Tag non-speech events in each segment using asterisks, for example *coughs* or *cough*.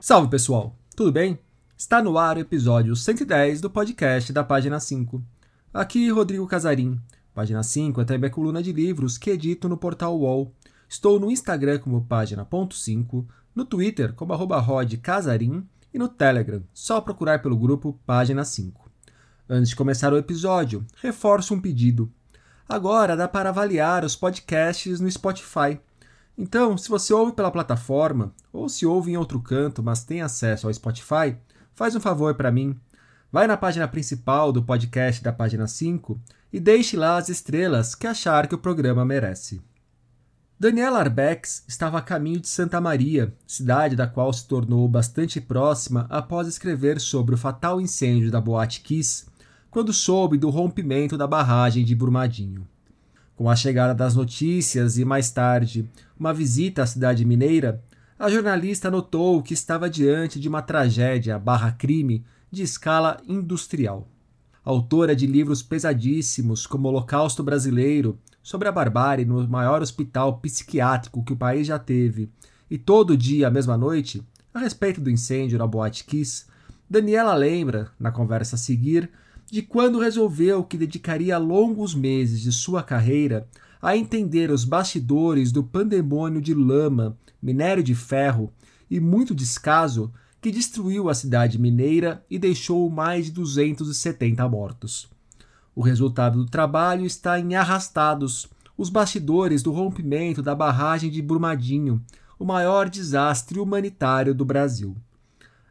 Salve pessoal, tudo bem? Está no ar o episódio 110 do podcast da página 5. Aqui Rodrigo Casarim. Página 5 é também a coluna de livros que edito no portal UOL. Estou no Instagram como página.5, no Twitter como arroba e no Telegram, só procurar pelo grupo Página 5. Antes de começar o episódio, reforço um pedido. Agora dá para avaliar os podcasts no Spotify. Então, se você ouve pela plataforma, ou se ouve em outro canto, mas tem acesso ao Spotify, faz um favor para mim. Vai na página principal do podcast da página 5 e deixe lá as estrelas que achar que o programa merece. Daniela Arbex estava a caminho de Santa Maria, cidade da qual se tornou bastante próxima após escrever sobre o fatal incêndio da Boate Kiss, quando soube do rompimento da barragem de Brumadinho. Com a chegada das notícias e mais tarde uma visita à cidade mineira, a jornalista notou que estava diante de uma tragédia barra crime de escala industrial. Autora de livros pesadíssimos como Holocausto Brasileiro, sobre a barbárie no maior hospital psiquiátrico que o país já teve, e Todo Dia, Mesma Noite, a respeito do incêndio na Boate Kiss, Daniela lembra, na conversa a seguir, de quando resolveu que dedicaria longos meses de sua carreira a entender os bastidores do pandemônio de lama, minério de ferro e muito descaso que destruiu a cidade mineira e deixou mais de 270 mortos. O resultado do trabalho está em Arrastados, os bastidores do rompimento da barragem de Brumadinho, o maior desastre humanitário do Brasil.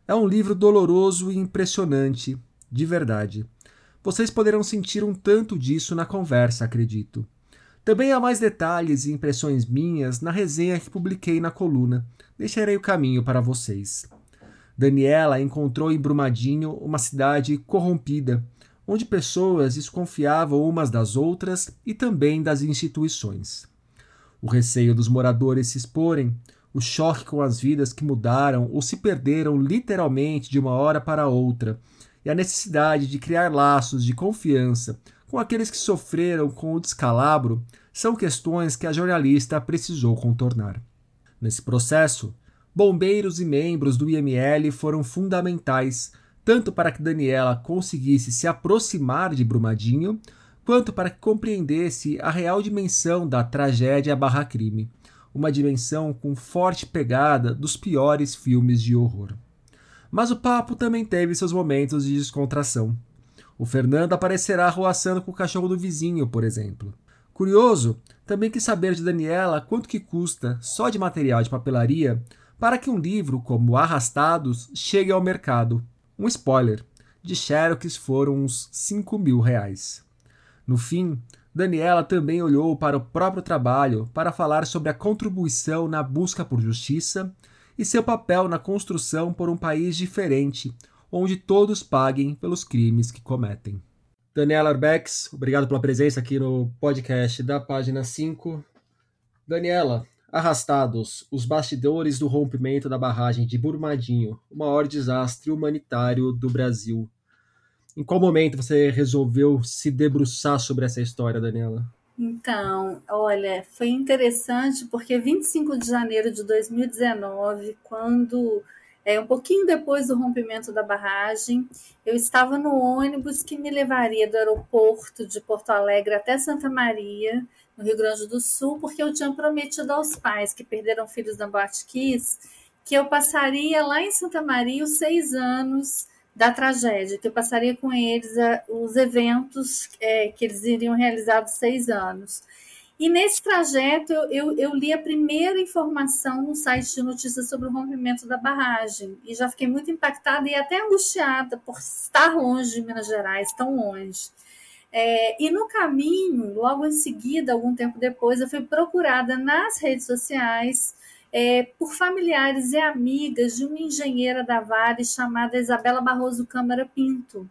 É um livro doloroso e impressionante, de verdade. Vocês poderão sentir um tanto disso na conversa, acredito. Também há mais detalhes e impressões minhas na resenha que publiquei na coluna. Deixarei o caminho para vocês. Daniela encontrou em Brumadinho uma cidade corrompida, onde pessoas desconfiavam umas das outras e também das instituições. O receio dos moradores se exporem, o choque com as vidas que mudaram ou se perderam literalmente de uma hora para outra, e a necessidade de criar laços de confiança com aqueles que sofreram com o descalabro são questões que a jornalista precisou contornar. Nesse processo, bombeiros e membros do IML foram fundamentais, tanto para que Daniela conseguisse se aproximar de Brumadinho, quanto para que compreendesse a real dimensão da tragédia barra crime, uma dimensão com forte pegada dos piores filmes de horror. Mas o papo também teve seus momentos de descontração. O Fernando aparecerá roaçando com o cachorro do vizinho, por exemplo. Curioso, também quis saber de Daniela quanto que custa, só de material de papelaria, para que um livro como Arrastados chegue ao mercado. Um spoiler, de Xerox foram uns 5 mil reais. No fim, Daniela também olhou para o próprio trabalho para falar sobre a contribuição na busca por justiça e seu papel na construção por um país diferente, onde todos paguem pelos crimes que cometem. Daniela Arbex, obrigado pela presença aqui no podcast da página 5. Daniela, Arrastados, os bastidores do rompimento da barragem de Brumadinho, o maior desastre humanitário do Brasil. Em qual momento você resolveu se debruçar sobre essa história, Daniela? Então, olha, foi interessante porque 25 de janeiro de 2019, quando é, um pouquinho depois do rompimento da barragem, eu estava no ônibus que me levaria do aeroporto de Porto Alegre até Santa Maria, no Rio Grande do Sul, porque eu tinha prometido aos pais que perderam filhos da Boate Kiss que eu passaria lá em Santa Maria os seis anos da tragédia, que eu passaria com eles a, os eventos é, que eles iriam realizar dos seis anos. E nesse trajeto, eu, eu, li a primeira informação no site de notícias sobre o rompimento da barragem. E já fiquei muito impactada e até angustiada por estar longe de Minas Gerais, tão longe. É, e no caminho, logo em seguida, algum tempo depois, eu fui procurada nas redes sociais é, por familiares e amigas de uma engenheira da Vale chamada Isabela Barroso Câmara Pinto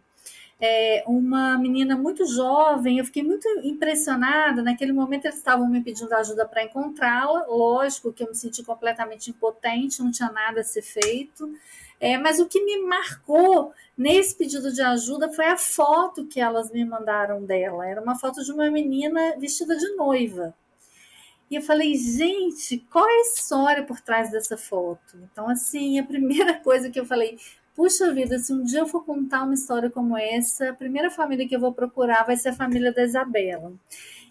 é, uma menina muito jovem. Eu fiquei muito impressionada. Naquele momento, eles estavam me pedindo ajuda para encontrá-la. Lógico que eu me senti completamente impotente, não tinha nada a ser feito. É, mas o que me marcou nesse pedido de ajuda foi a foto que elas me mandaram dela. Era uma foto de uma menina vestida de noiva. E eu falei, gente, qual é a história por trás dessa foto? Então, assim, a primeira *laughs* coisa que eu falei, puxa vida, se um dia eu for contar uma história como essa, a primeira família que eu vou procurar vai ser a família da Isabela.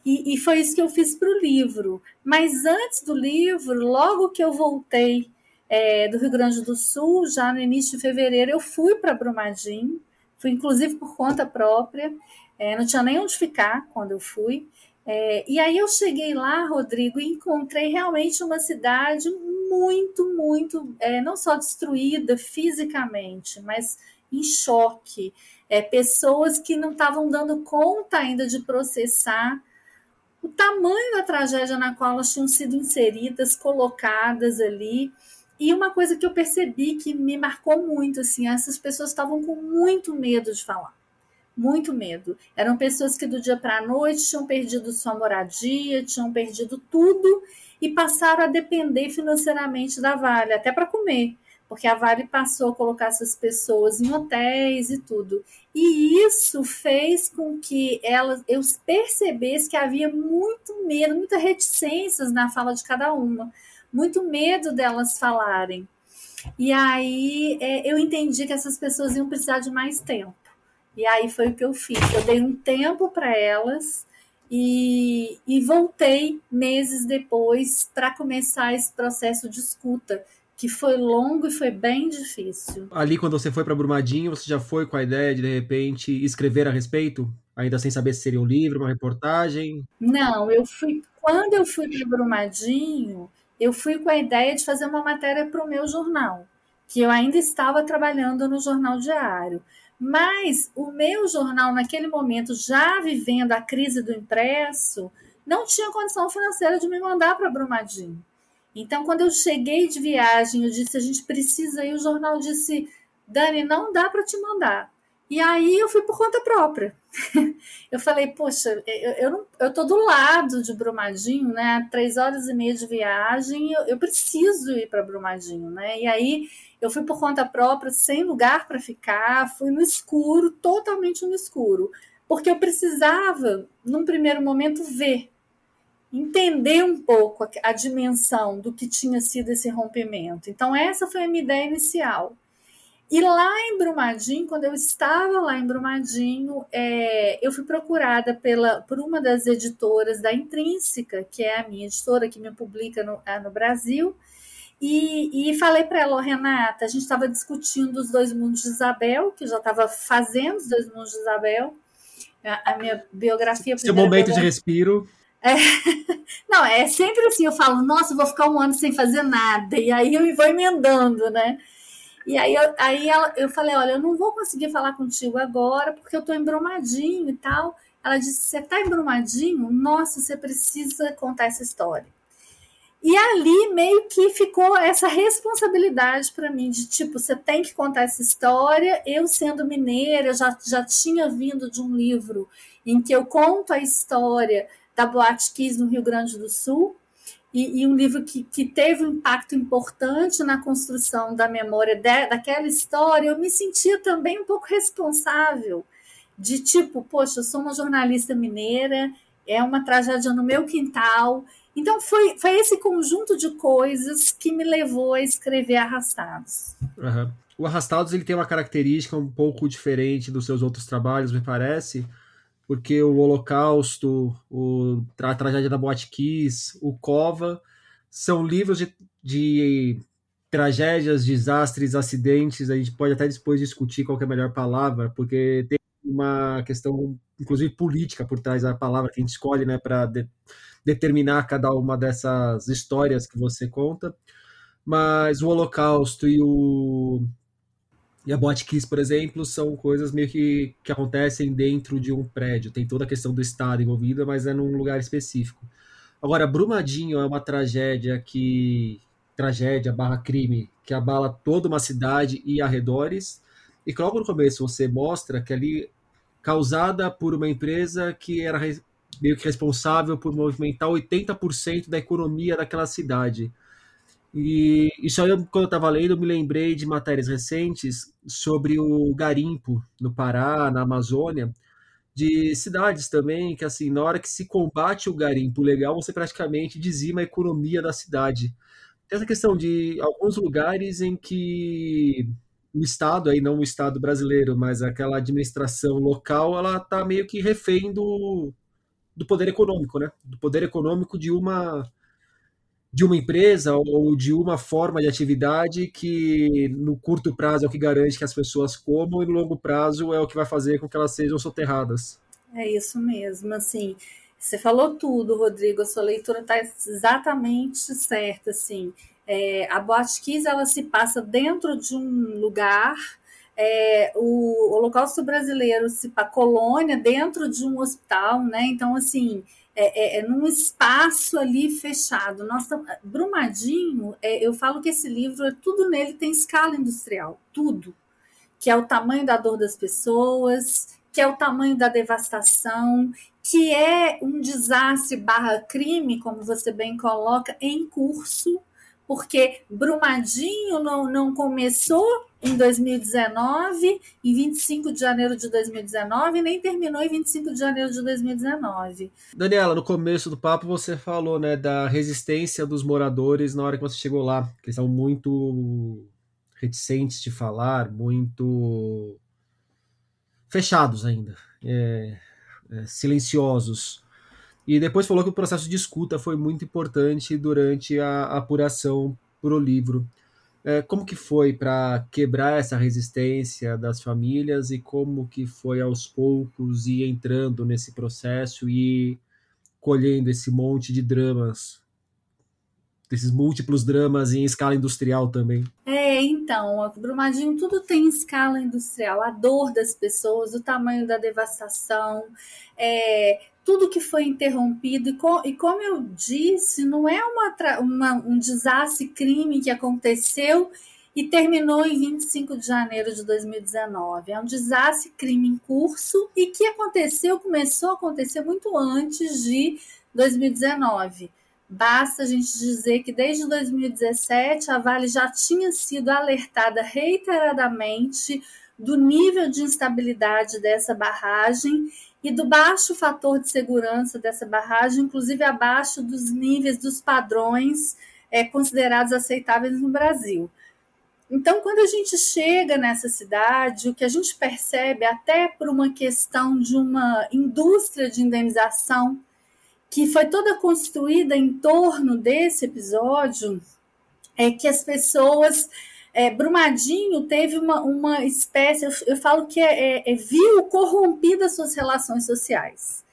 E, e foi isso que eu fiz para o livro. Mas antes do livro, logo que eu voltei é, do Rio Grande do Sul, já no início de fevereiro, eu fui para Brumadinho, fui inclusive por conta própria, é, não tinha nem onde ficar quando eu fui. É, e aí eu cheguei lá, Rodrigo, e encontrei realmente uma cidade muito, muito, é, não só destruída fisicamente, mas em choque. É, pessoas que não estavam dando conta ainda de processar o tamanho da tragédia na qual elas tinham sido inseridas, colocadas ali. E uma coisa que eu percebi que me marcou muito, assim, essas pessoas estavam com muito medo de falar. Muito medo. Eram pessoas que do dia para a noite tinham perdido sua moradia, tinham perdido tudo e passaram a depender financeiramente da Vale, até para comer, porque a Vale passou a colocar essas pessoas em hotéis e tudo. E isso fez com que elas, eu percebesse que havia muito medo, muitas reticências na fala de cada uma muito medo delas falarem. E aí é, eu entendi que essas pessoas iam precisar de mais tempo. E aí foi o que eu fiz. Eu dei um tempo para elas e, e voltei meses depois para começar esse processo de escuta, que foi longo e foi bem difícil. Ali, quando você foi para Brumadinho, você já foi com a ideia de, de repente, escrever a respeito? Ainda sem saber se seria um livro, uma reportagem? Não, eu fui. Quando eu fui para Brumadinho, eu fui com a ideia de fazer uma matéria para o meu jornal, que eu ainda estava trabalhando no jornal diário. Mas o meu jornal, naquele momento, já vivendo a crise do impresso, não tinha condição financeira de me mandar para Brumadinho. Então, quando eu cheguei de viagem, eu disse: a gente precisa ir. O jornal disse: Dani, não dá para te mandar. E aí eu fui por conta própria. *laughs* eu falei, poxa, eu, eu, não, eu tô do lado de Brumadinho, né? Três horas e meia de viagem, eu, eu preciso ir para Brumadinho, né? E aí eu fui por conta própria, sem lugar para ficar, fui no escuro, totalmente no escuro, porque eu precisava, num primeiro momento, ver, entender um pouco a, a dimensão do que tinha sido esse rompimento. Então, essa foi a minha ideia inicial. E lá em Brumadinho, quando eu estava lá em Brumadinho, é, eu fui procurada pela, por uma das editoras da Intrínseca, que é a minha editora que me publica no, é, no Brasil, e, e falei para ela, oh, Renata, a gente estava discutindo os dois mundos de Isabel, que eu já estava fazendo os dois mundos de Isabel, a, a minha biografia. Seu momento de respiro. É, *laughs* não, é sempre assim, eu falo, nossa, eu vou ficar um ano sem fazer nada, e aí eu vou emendando, né? E aí, eu, aí ela, eu falei, olha, eu não vou conseguir falar contigo agora, porque eu estou embromadinho e tal. Ela disse, você está embromadinho? Nossa, você precisa contar essa história. E ali meio que ficou essa responsabilidade para mim, de tipo, você tem que contar essa história. Eu, sendo mineira, já, já tinha vindo de um livro em que eu conto a história da Boate Kiss no Rio Grande do Sul, e, e, um livro que, que teve um impacto importante na construção da memória de, daquela história, eu me sentia também um pouco responsável de tipo, poxa, eu sou uma jornalista mineira, é uma tragédia no meu quintal. Então foi, foi esse conjunto de coisas que me levou a escrever Arrastados. Uhum. O Arrastados ele tem uma característica um pouco diferente dos seus outros trabalhos, me parece, porque o Holocausto, o, a Tragédia da Boate Kiss, o Cova, são livros de, de tragédias, desastres, acidentes. A gente pode até depois discutir qual é a melhor palavra, porque tem uma questão, inclusive política, por trás da palavra que a gente escolhe né, para determinar cada uma dessas histórias que você conta. Mas o Holocausto e o e a Botkiss, por exemplo, são coisas meio que, que acontecem dentro de um prédio. Tem toda a questão do Estado envolvida, mas é num lugar específico. Agora, Brumadinho é uma tragédia que. tragédia barra crime que abala toda uma cidade e arredores. E logo no começo você mostra que ali causada por uma empresa que era meio que responsável por movimentar 80% da economia daquela cidade. E isso aí, quando eu estava lendo, me lembrei de matérias recentes sobre o garimpo no Pará, na Amazônia, de cidades também, que assim, na hora que se combate o garimpo legal, você praticamente dizima a economia da cidade. Tem essa questão de alguns lugares em que o Estado, aí não o Estado brasileiro, mas aquela administração local, ela está meio que refém do, do poder econômico, né? Do poder econômico de uma de uma empresa ou de uma forma de atividade que no curto prazo é o que garante que as pessoas comam e no longo prazo é o que vai fazer com que elas sejam soterradas. É isso mesmo, assim, você falou tudo, Rodrigo, a sua leitura está exatamente certa, assim, é, a Boate Kiss, ela se passa dentro de um lugar, é, o Holocausto Brasileiro se a colônia dentro de um hospital, né, então, assim, é, é, é, num espaço ali fechado. Nossa, Brumadinho, é, eu falo que esse livro, é tudo nele tem escala industrial, tudo. Que é o tamanho da dor das pessoas, que é o tamanho da devastação, que é um desastre barra crime, como você bem coloca, em curso, porque Brumadinho não, não começou em 2019, em 25 de janeiro de 2019, nem terminou em 25 de janeiro de 2019. Daniela, no começo do papo você falou né, da resistência dos moradores na hora que você chegou lá, que eles são muito reticentes de falar, muito fechados ainda, é, é, silenciosos. E depois falou que o processo de escuta foi muito importante durante a apuração para o livro. É, como que foi para quebrar essa resistência das famílias e como que foi aos poucos ir entrando nesse processo e colhendo esse monte de dramas, desses múltiplos dramas em escala industrial também? É, então, Brumadinho tudo tem escala industrial, a dor das pessoas, o tamanho da devastação, é, tudo que foi interrompido. E, com, e como eu disse, não é uma, uma, um desastre crime que aconteceu e terminou em 25 de janeiro de 2019. É um desastre crime em curso e que aconteceu, começou a acontecer muito antes de 2019. Basta a gente dizer que desde 2017 a Vale já tinha sido alertada reiteradamente do nível de instabilidade dessa barragem e do baixo fator de segurança dessa barragem, inclusive abaixo dos níveis dos padrões é, considerados aceitáveis no Brasil. Então, quando a gente chega nessa cidade, o que a gente percebe, até por uma questão de uma indústria de indenização que foi toda construída em torno desse episódio, é que as pessoas é, Brumadinho teve uma, uma espécie, eu, eu falo que é, é, é viu corrompida suas relações sociais.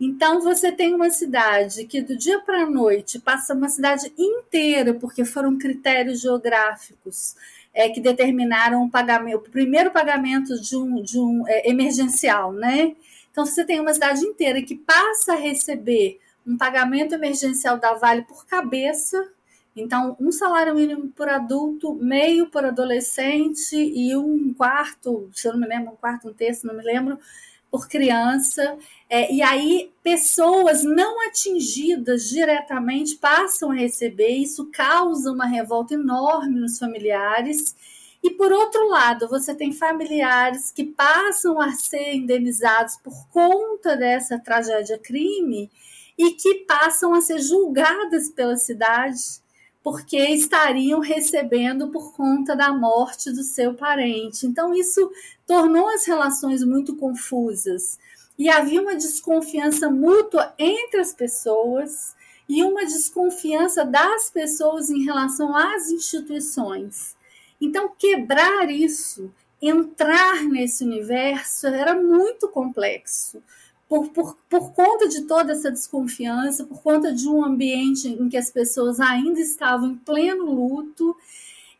Então você tem uma cidade que do dia para a noite passa uma cidade inteira, porque foram critérios geográficos é, que determinaram o pagamento, o primeiro pagamento de um, de um é, emergencial, né? Então você tem uma cidade inteira que passa a receber um pagamento emergencial da Vale por cabeça então, um salário mínimo por adulto, meio por adolescente e um quarto, se eu não me lembro, um quarto, um terço, não me lembro, por criança. É, e aí, pessoas não atingidas diretamente passam a receber, isso causa uma revolta enorme nos familiares. E por outro lado, você tem familiares que passam a ser indenizados por conta dessa tragédia crime e que passam a ser julgadas pela cidade porque estariam recebendo por conta da morte do seu parente. Então, isso tornou as relações muito confusas. E havia uma desconfiança mútua entre as pessoas e uma desconfiança das pessoas em relação às instituições. Então, quebrar isso, entrar nesse universo, era muito complexo por, por, por conta de toda essa desconfiança, por conta de um ambiente em que as pessoas ainda estavam em pleno luto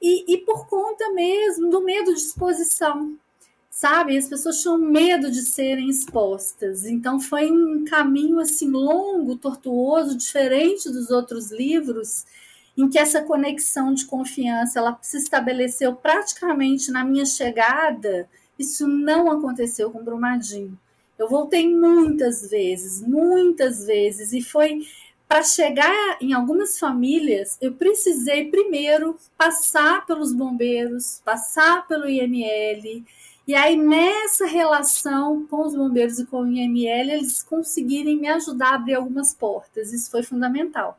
e, e por conta mesmo do medo de exposição, sabe? As pessoas tinham medo de serem expostas. Então foi um caminho assim longo, tortuoso, diferente dos outros livros, em que essa conexão de confiança ela se estabeleceu praticamente na minha chegada. Isso não aconteceu com Brumadinho. Eu voltei muitas vezes, muitas vezes, e foi para chegar em algumas famílias, eu precisei primeiro passar pelos bombeiros, passar pelo IML E aí, nessa relação com os bombeiros e com o IML, eles conseguirem me ajudar a abrir algumas portas. Isso foi fundamental.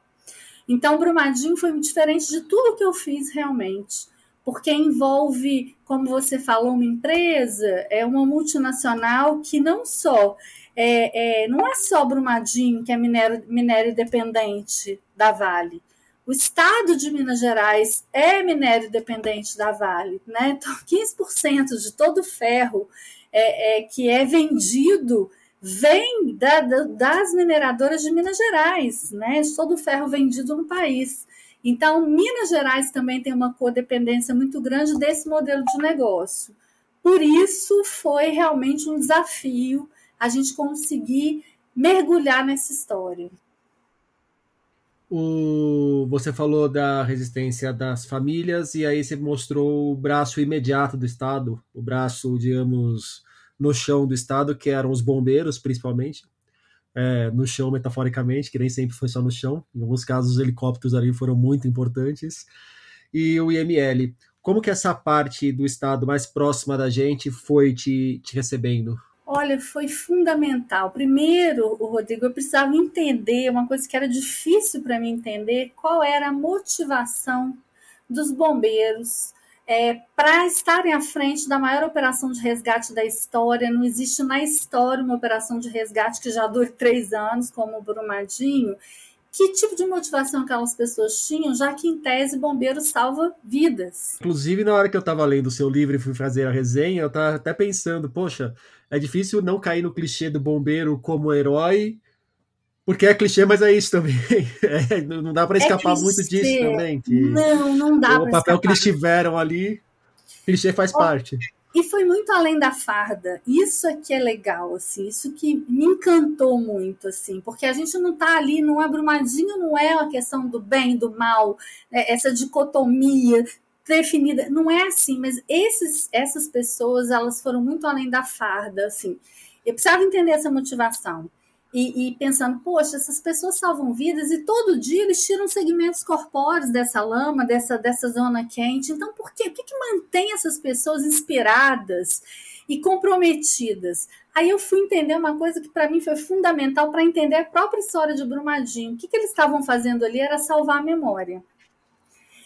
Então, Brumadinho foi diferente de tudo que eu fiz realmente, porque envolve, como você falou, uma empresa, é uma multinacional que não só é, é, não é só Brumadinho que é minério, minério dependente da Vale, o estado de Minas Gerais é minério dependente da Vale, né? Então, 15% de todo o ferro é, é, que é vendido vem da, da, das mineradoras de Minas Gerais, né? Todo o ferro vendido no país. Então, Minas Gerais também tem uma codependência muito grande desse modelo de negócio. Por isso, foi realmente um desafio a gente conseguir mergulhar nessa história. O, você falou da resistência das famílias e aí você mostrou o braço imediato do Estado, o braço, digamos, no chão do Estado, que eram os bombeiros, principalmente, é, no chão metaforicamente, que nem sempre foi só no chão. Em alguns casos, os helicópteros ali foram muito importantes. E o IML. Como que essa parte do Estado mais próxima da gente foi te, te recebendo? Olha, foi fundamental. Primeiro, o Rodrigo, eu precisava entender uma coisa que era difícil para mim entender, qual era a motivação dos bombeiros é, para estarem à frente da maior operação de resgate da história. Não existe na história uma operação de resgate que já dure três anos, como o Brumadinho. Que tipo de motivação aquelas pessoas tinham, já que em tese bombeiro salva vidas? Inclusive, na hora que eu estava lendo o seu livro e fui fazer a resenha, eu estava até pensando, poxa, é difícil não cair no clichê do bombeiro como herói, porque é clichê, mas é isso também. *laughs* É, não dá para é escapar é muito disso também. não, não dá. O papel escapar. que eles tiveram ali, clichê faz parte. E foi muito além da farda. Isso aqui é legal, assim, isso que me encantou muito, assim, porque a gente não está ali, não é brumadinho, não é uma questão do bem, do mal, né, essa dicotomia definida. Não é assim, mas esses, essas pessoas, elas foram muito além da farda, assim. Eu precisava entender essa motivação. E, e, pensando, poxa, essas pessoas salvam vidas e todo dia eles tiram segmentos corpóreos dessa lama, dessa, dessa zona quente. Então, por quê? O que, que mantém essas pessoas inspiradas e comprometidas? Aí eu fui entender uma coisa que para mim foi fundamental para entender a própria história de Brumadinho. O que, que eles estavam fazendo ali era salvar a memória.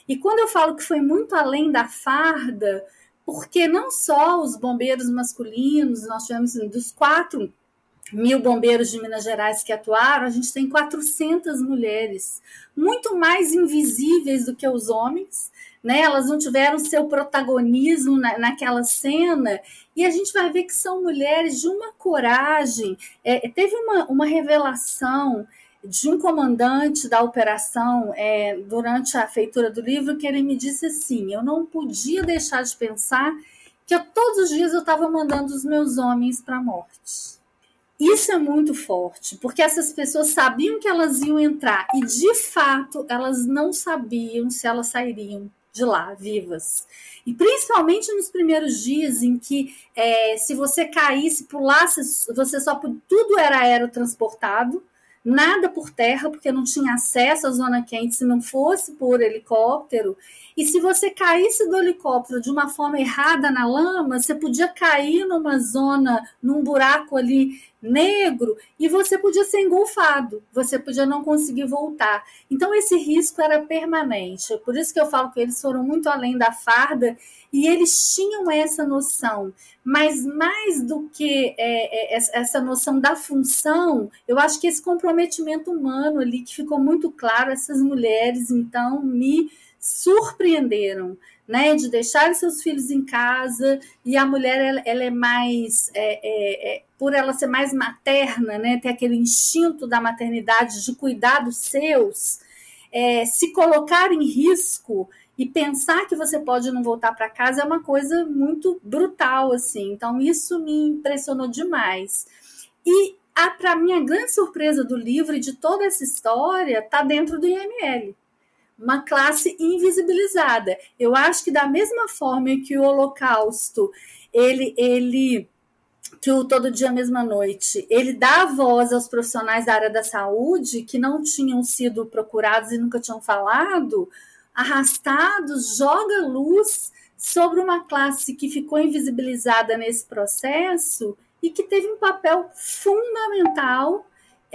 E quando eu falo que foi muito além da farda, porque não só os bombeiros masculinos, nós tivemos dos quatro mil bombeiros de Minas Gerais que atuaram, a gente tem 400 mulheres, muito mais invisíveis do que os homens, né? Elas não tiveram seu protagonismo na, naquela cena, e a gente vai ver que são mulheres de uma coragem. É, teve uma, uma revelação de um comandante da operação é, durante a feitura do livro que ele me disse assim: eu não podia deixar de pensar que eu, todos os dias eu estava mandando os meus homens para a morte. Isso é muito forte, porque essas pessoas sabiam que elas iam entrar e de fato elas não sabiam se elas sairiam de lá vivas. E principalmente nos primeiros dias em que é, se você caísse, pulasse, você só tudo era aerotransportado nada por terra, porque não tinha acesso à zona quente se não fosse por helicóptero. E se você caísse do helicóptero de uma forma errada na lama, você podia cair numa zona, num buraco ali negro, e você podia ser engolfado, você podia não conseguir voltar. Então, esse risco era permanente. Por isso que eu falo que eles foram muito além da farda e eles tinham essa noção. Mas mais do que é, é, essa noção da função, eu acho que esse comprometimento humano ali, que ficou muito claro, essas mulheres, então, me surpreenderam, né, de deixar seus filhos em casa e a mulher ela, ela é mais, é, é, é, por ela ser mais materna, né, ter aquele instinto da maternidade de cuidar dos seus, é, se colocar em risco e pensar que você pode não voltar para casa é uma coisa muito brutal assim. Então isso me impressionou demais. E para minha grande surpresa do livro e de toda essa história, está dentro do IML uma classe invisibilizada. Eu acho que da mesma forma que o Holocausto, ele, ele que o Todo Dia Mesma Noite, ele dá voz aos profissionais da área da saúde que não tinham sido procurados e nunca tinham falado, Arrastados joga luz sobre uma classe que ficou invisibilizada nesse processo e que teve um papel fundamental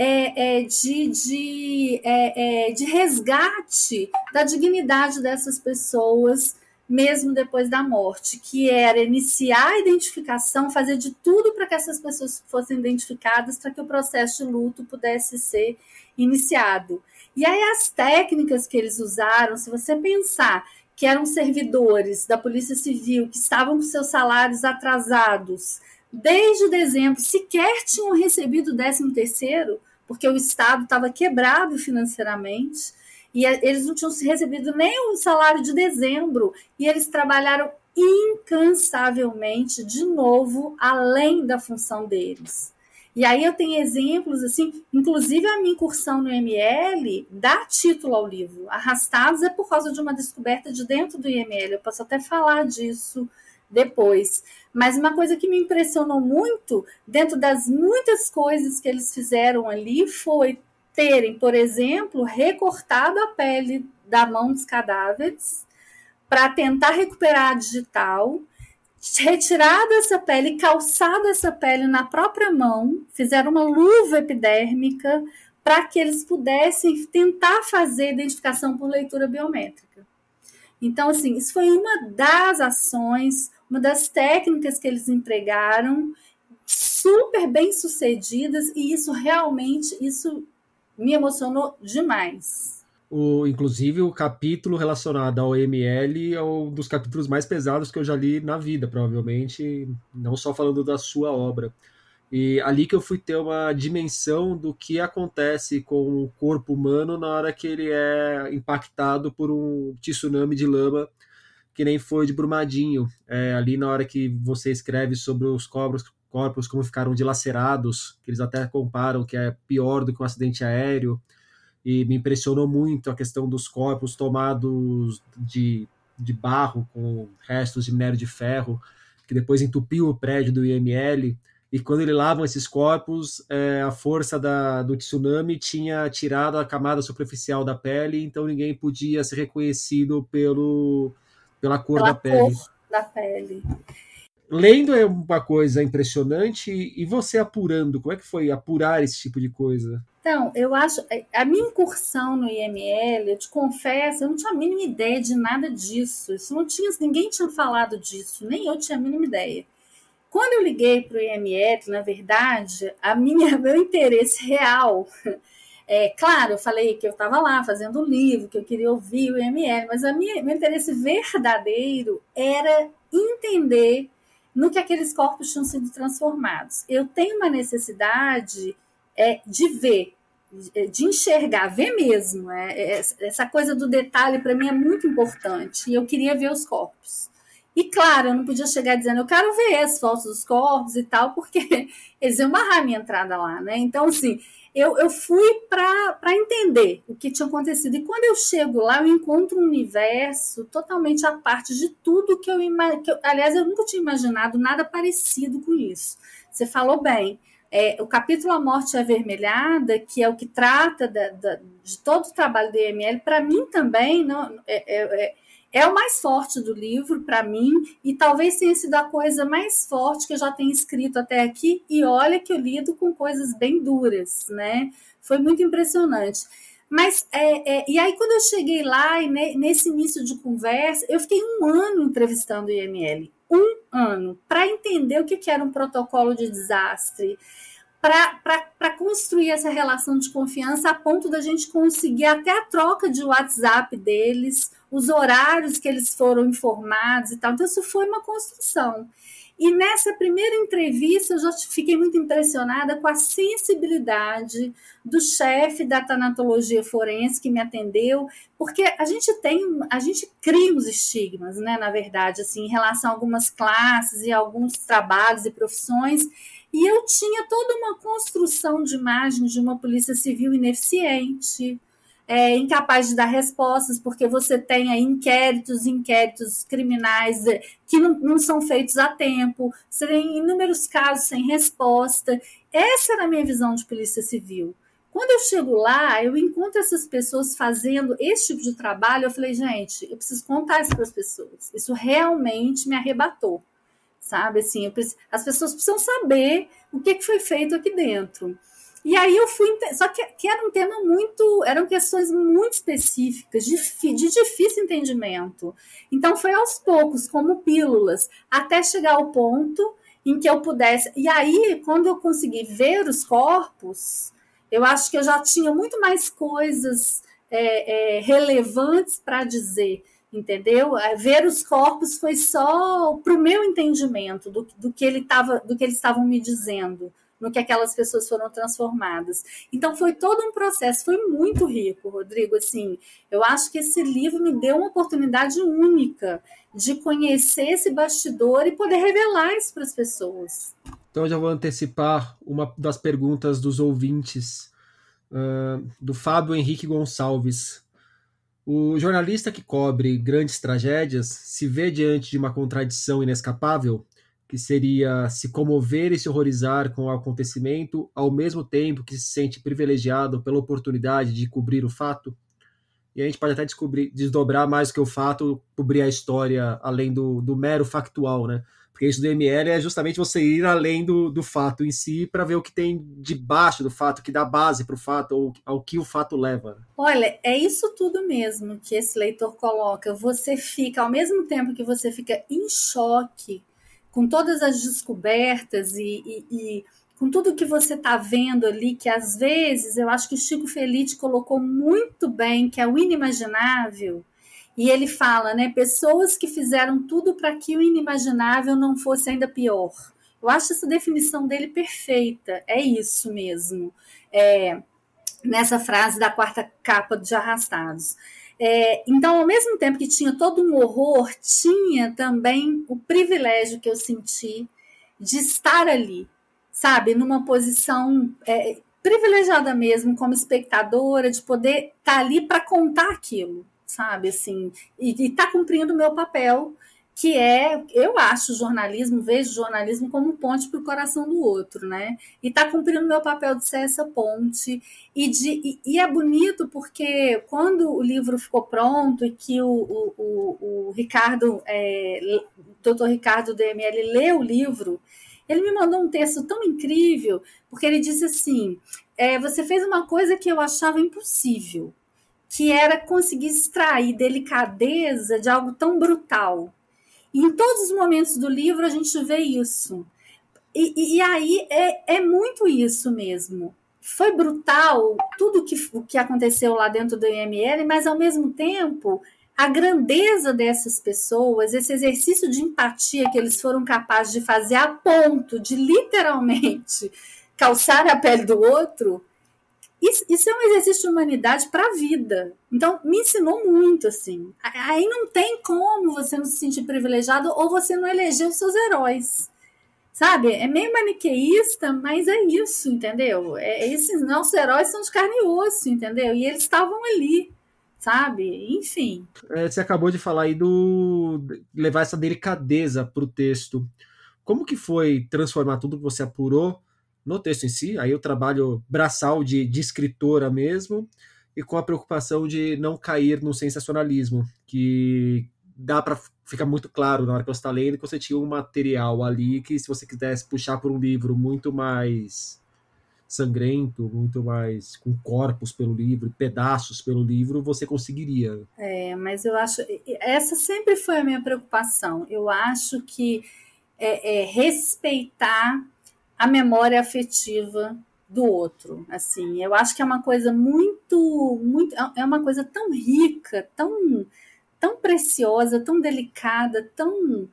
é, é, de, de, é, é, de resgate da dignidade dessas pessoas, mesmo depois da morte, que era iniciar a identificação, fazer de tudo para que essas pessoas fossem identificadas, para que o processo de luto pudesse ser iniciado. E aí as técnicas que eles usaram, se você pensar que eram servidores da Polícia Civil que estavam com seus salários atrasados desde dezembro, sequer tinham recebido o 13 terceiro, porque o Estado estava quebrado financeiramente e eles não tinham recebido nem o salário de dezembro e eles trabalharam incansavelmente de novo além da função deles. E aí eu tenho exemplos assim, inclusive a minha incursão no IML dá título ao livro. Arrastados é por causa de uma descoberta de dentro do IML. Eu posso até falar disso depois. Mas uma coisa que me impressionou muito, dentro das muitas coisas que eles fizeram ali, foi terem, por exemplo, recortado a pele da mão dos cadáveres para tentar recuperar a digital, retirado essa pele, calçado essa pele na própria mão, fizeram uma luva epidérmica para que eles pudessem tentar fazer identificação por leitura biométrica. Então, assim, isso foi uma das ações uma das técnicas que eles empregaram, super bem sucedidas, e isso realmente isso me emocionou demais. O, inclusive, o capítulo relacionado ao ML é um dos capítulos mais pesados que eu já li na vida, provavelmente, não só falando da sua obra. E ali que eu fui ter uma dimensão do que acontece com o corpo humano na hora que ele é impactado por um tsunami de lama que nem foi de Brumadinho, é, ali na hora que você escreve sobre os corpos, corpos como ficaram dilacerados, que eles até comparam que é pior do que um acidente aéreo, e me impressionou muito a questão dos corpos tomados de, de barro com restos de minério de ferro, que depois entupiu o prédio do IML, e quando eles lavam esses corpos, é, a força da, do tsunami tinha tirado a camada superficial da pele, então ninguém podia ser reconhecido pelo pela cor pela da pele. Cor da pele. Lendo é uma coisa impressionante e você apurando, como é que foi apurar esse tipo de coisa? Então, eu acho, a minha incursão no IML, eu te confesso, eu não tinha a mínima ideia de nada disso. Isso não tinha, ninguém tinha falado disso, nem eu tinha a mínima ideia. Quando eu liguei para o IML, na verdade, a minha, *laughs* meu interesse real é, claro, eu falei que eu estava lá fazendo um livro, que eu queria ouvir o IML, mas minha, meu interesse verdadeiro era entender no que aqueles corpos tinham sido transformados. Eu tenho uma necessidade é, de ver, de enxergar, ver mesmo. É, é essa coisa do detalhe para mim é muito importante. E eu queria ver os corpos. E claro, eu não podia chegar dizendo, eu quero ver as fotos dos corpos e tal, porque *laughs* eles iam barrar minha entrada lá, né? Então, assim, eu, eu fui para entender o que tinha acontecido. E quando eu chego lá, eu encontro um universo totalmente à parte de tudo que eu, eu aliás, eu nunca tinha imaginado nada parecido com isso. Você falou bem. É, o capítulo A Morte Avermelhada, que é o que trata da, da, de todo o trabalho do IML, para mim também não, é, é, é o mais forte do livro para mim e talvez tenha sido a coisa mais forte que eu já tenho escrito até aqui. E olha que eu lido com coisas bem duras, né? Foi muito impressionante. Mas, é, é, e aí, quando eu cheguei lá, e ne, nesse início de conversa, eu fiquei um ano entrevistando o IML. Um ano, para entender o que, que era um protocolo de desastre, para construir essa relação de confiança a ponto da gente conseguir até a troca de WhatsApp deles, os horários que eles foram informados e tal. Então, isso foi uma construção. E nessa primeira entrevista, eu já fiquei muito impressionada com a sensibilidade do chefe da tanatologia forense que me atendeu, porque a gente tem, a gente cria os estigmas, né, na verdade, assim, em relação a algumas classes e alguns trabalhos e profissões, e eu tinha toda uma construção de imagem de uma polícia civil ineficiente, é, incapaz de dar respostas, porque você tem aí inquéritos, inquéritos criminais é, que não, não são feitos a tempo, você tem inúmeros casos sem resposta. Essa era a minha visão de polícia civil. Quando eu chego lá, eu encontro essas pessoas fazendo esse tipo de trabalho. Eu falei, gente, eu preciso contar isso para as pessoas. Isso realmente me arrebatou, sabe? Assim, preciso, as pessoas precisam saber o que, que foi feito aqui dentro. E aí eu fui, só que, que, era um tema muito, eram questões muito específicas, de, de difícil entendimento. Então foi aos poucos, como pílulas, até chegar ao ponto em que eu pudesse. E aí, quando eu consegui ver os corpos, eu acho que eu já tinha muito mais coisas é, é, relevantes para dizer, entendeu? É, ver os corpos foi só para o meu entendimento do, do que ele tava, do que eles estavam me dizendo, no que aquelas pessoas foram transformadas. Então foi todo um processo, foi muito rico, Rodrigo. Assim, eu acho que esse livro me deu uma oportunidade única de conhecer esse bastidor e poder revelar isso para as pessoas. Então eu já vou antecipar uma das perguntas dos ouvintes, uh, do Fábio Henrique Gonçalves. O jornalista que cobre grandes tragédias se vê diante de uma contradição inescapável, que seria se comover e se horrorizar com o acontecimento, ao mesmo tempo que se sente privilegiado pela oportunidade de cobrir o fato? E a gente pode até descobrir, desdobrar mais que o fato, cobrir a história além do, do mero factual, né? Porque isso do ML é justamente você ir além do, do fato em si para ver o que tem debaixo do fato, que dá base para o fato, ou ao que o fato leva. Olha, é isso tudo mesmo que esse leitor coloca. Você fica, ao mesmo tempo que você fica em choque com todas as descobertas e, e, e com tudo que você está vendo ali, que às vezes eu acho que o Chico Felice colocou muito bem, que é o inimaginável e ele fala, né, pessoas que fizeram tudo para que o inimaginável não fosse ainda pior. Eu acho essa definição dele perfeita. É isso mesmo. É, nessa frase da quarta capa de Arrastados. É, então, ao mesmo tempo que tinha todo um horror, tinha também o privilégio que eu senti de estar ali, sabe, numa posição é, privilegiada mesmo, como espectadora, de poder estar tá ali para contar aquilo sabe? Assim, e está cumprindo o meu papel, que é, eu acho jornalismo, vejo jornalismo como ponte para o coração do outro, né? E está cumprindo o meu papel de ser essa ponte. E, de, e, e, é bonito porque quando o livro ficou pronto e que o, o, o, o Ricardo, é, doutor Ricardo DML, leu o livro, ele me mandou um texto tão incrível, porque ele disse assim: é, você fez uma coisa que eu achava impossível que era conseguir extrair delicadeza de algo tão brutal. E em todos os momentos do livro a gente vê isso. E, e, aí é, é muito isso mesmo. Foi brutal tudo que, o que aconteceu lá dentro do IML, mas ao mesmo tempo a grandeza dessas pessoas, esse exercício de empatia que eles foram capazes de fazer a ponto de literalmente *laughs* calçar a pele do outro, isso, isso é um exercício de humanidade para a vida. Então, me ensinou muito, assim. Aí não tem como você não se sentir privilegiado ou você não eleger os seus heróis. Sabe? É meio maniqueísta, mas é isso, entendeu? É, esses nossos heróis são de carne e osso, entendeu? E eles estavam ali, sabe? Enfim. É, você acabou de falar aí do levar essa delicadeza para o texto. Como que foi transformar tudo que você apurou no texto em si, aí eu trabalho braçal de, de escritora mesmo, e com a preocupação de não cair no sensacionalismo, que dá para ficar muito claro na hora que você está lendo que você tinha um material ali que se você quisesse puxar por um livro muito mais sangrento, muito mais com corpos pelo livro, pedaços pelo livro, você conseguiria. É, mas eu acho essa sempre foi a minha preocupação. Eu acho que é, é respeitar a memória afetiva do outro. Assim, eu acho que é uma coisa muito, muito, é uma coisa tão rica, tão, tão preciosa, tão delicada, tão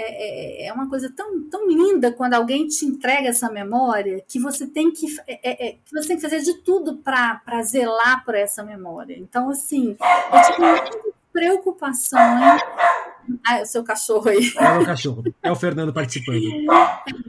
é, é, é uma coisa tão, tão linda quando alguém te entrega essa memória que você tem que, é, é, é que você tem que fazer de tudo para zelar por essa memória. Então, assim, eu tive muitas preocupações ah, é o seu cachorro aí. É o cachorro. É o Fernando participando.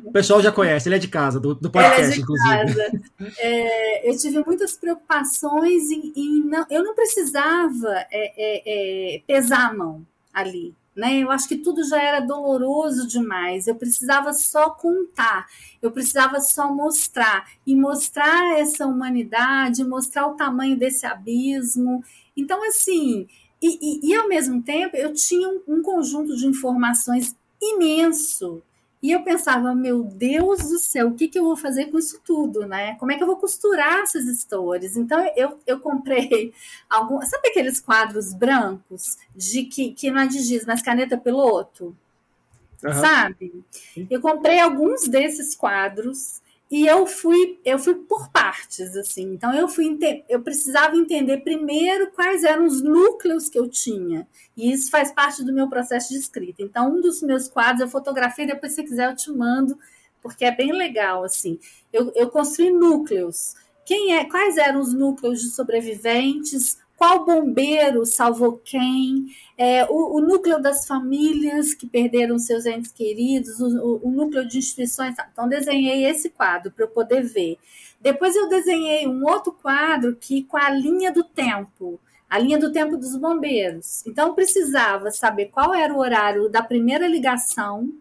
O pessoal já conhece, ele é de casa, do, do podcast, é inclusive. Casa. É, eu tive muitas preocupações e, não, eu não precisava é, é, é, pesar a mão ali. né? Eu acho que tudo já era doloroso demais. Eu precisava só contar, eu precisava só mostrar e mostrar essa humanidade, mostrar o tamanho desse abismo. Então, assim, e, e, e ao mesmo tempo eu tinha um, um conjunto de informações imenso e eu pensava, meu Deus do céu, o que, que eu vou fazer com isso tudo, né? Como é que eu vou costurar essas histórias? Então eu, eu comprei *laughs* algum. Sabe aqueles quadros brancos de que, que não é de giz, mas caneta piloto? Uhum. Sabe? Eu comprei alguns desses quadros e eu fui eu fui por partes assim. Então eu fui eu precisava entender primeiro quais eram os núcleos que eu tinha. E isso faz parte do meu processo de escrita. Então um dos meus quadros eu fotografei depois se quiser eu te mando porque é bem legal assim. Eu, eu construí núcleos. Quem é quais eram os núcleos de sobreviventes qual bombeiro salvou quem, é, o, o, núcleo das famílias que perderam seus entes queridos, o, o, núcleo de instituições. Então, desenhei esse quadro para eu poder ver. Depois, eu desenhei um outro quadro que com a linha do tempo, a linha do tempo dos bombeiros. Então, precisava saber qual era o horário da primeira ligação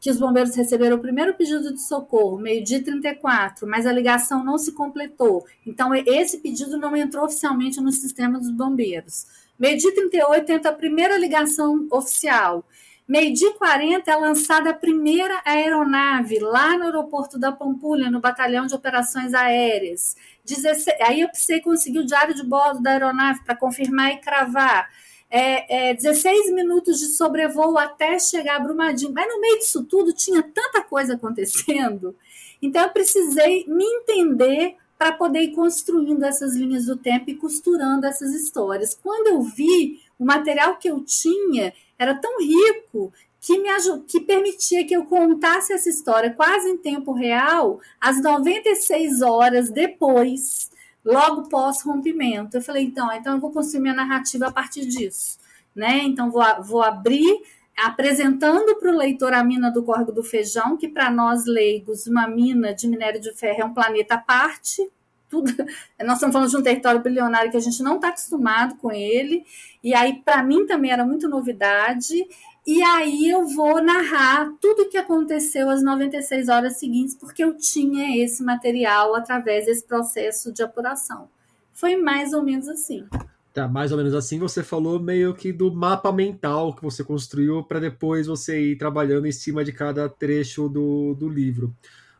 que os bombeiros receberam o primeiro pedido de socorro, meio-dia 34, mas a ligação não se completou. Então, esse pedido não entrou oficialmente no sistema dos bombeiros. Meio-dia 38 tenta a primeira ligação oficial. Meio-dia 40 é lançada a primeira aeronave lá no aeroporto da Pampulha, no Batalhão de Operações Aéreas. 16, aí eu precisei conseguir o diário de bordo da aeronave para confirmar e cravar é, é, 16 minutos de sobrevoo até chegar a Brumadinho. Mas no meio disso tudo tinha tanta coisa acontecendo. Então eu precisei me entender para poder ir construindo essas linhas do tempo e costurando essas histórias. Quando eu vi o material que eu tinha era tão rico que me que permitia que eu contasse essa história quase em tempo real, às 96 horas depois logo pós-rompimento. Eu falei, então, então eu vou construir minha narrativa a partir disso. Né? Então, vou, vou abrir apresentando para o leitor a mina do Córrego do Feijão, que para nós leigos, uma mina de minério de ferro é um planeta à parte. Tudo, *laughs* nós estamos falando de um território bilionário que a gente não está acostumado com ele, e aí para mim também era muito novidade, e aí eu vou narrar tudo o que aconteceu às 96 horas seguintes, porque eu tinha esse material através desse processo de apuração. Foi mais ou menos assim. Tá, mais ou menos assim você falou meio que do mapa mental que você construiu para depois você ir trabalhando em cima de cada trecho do, do livro.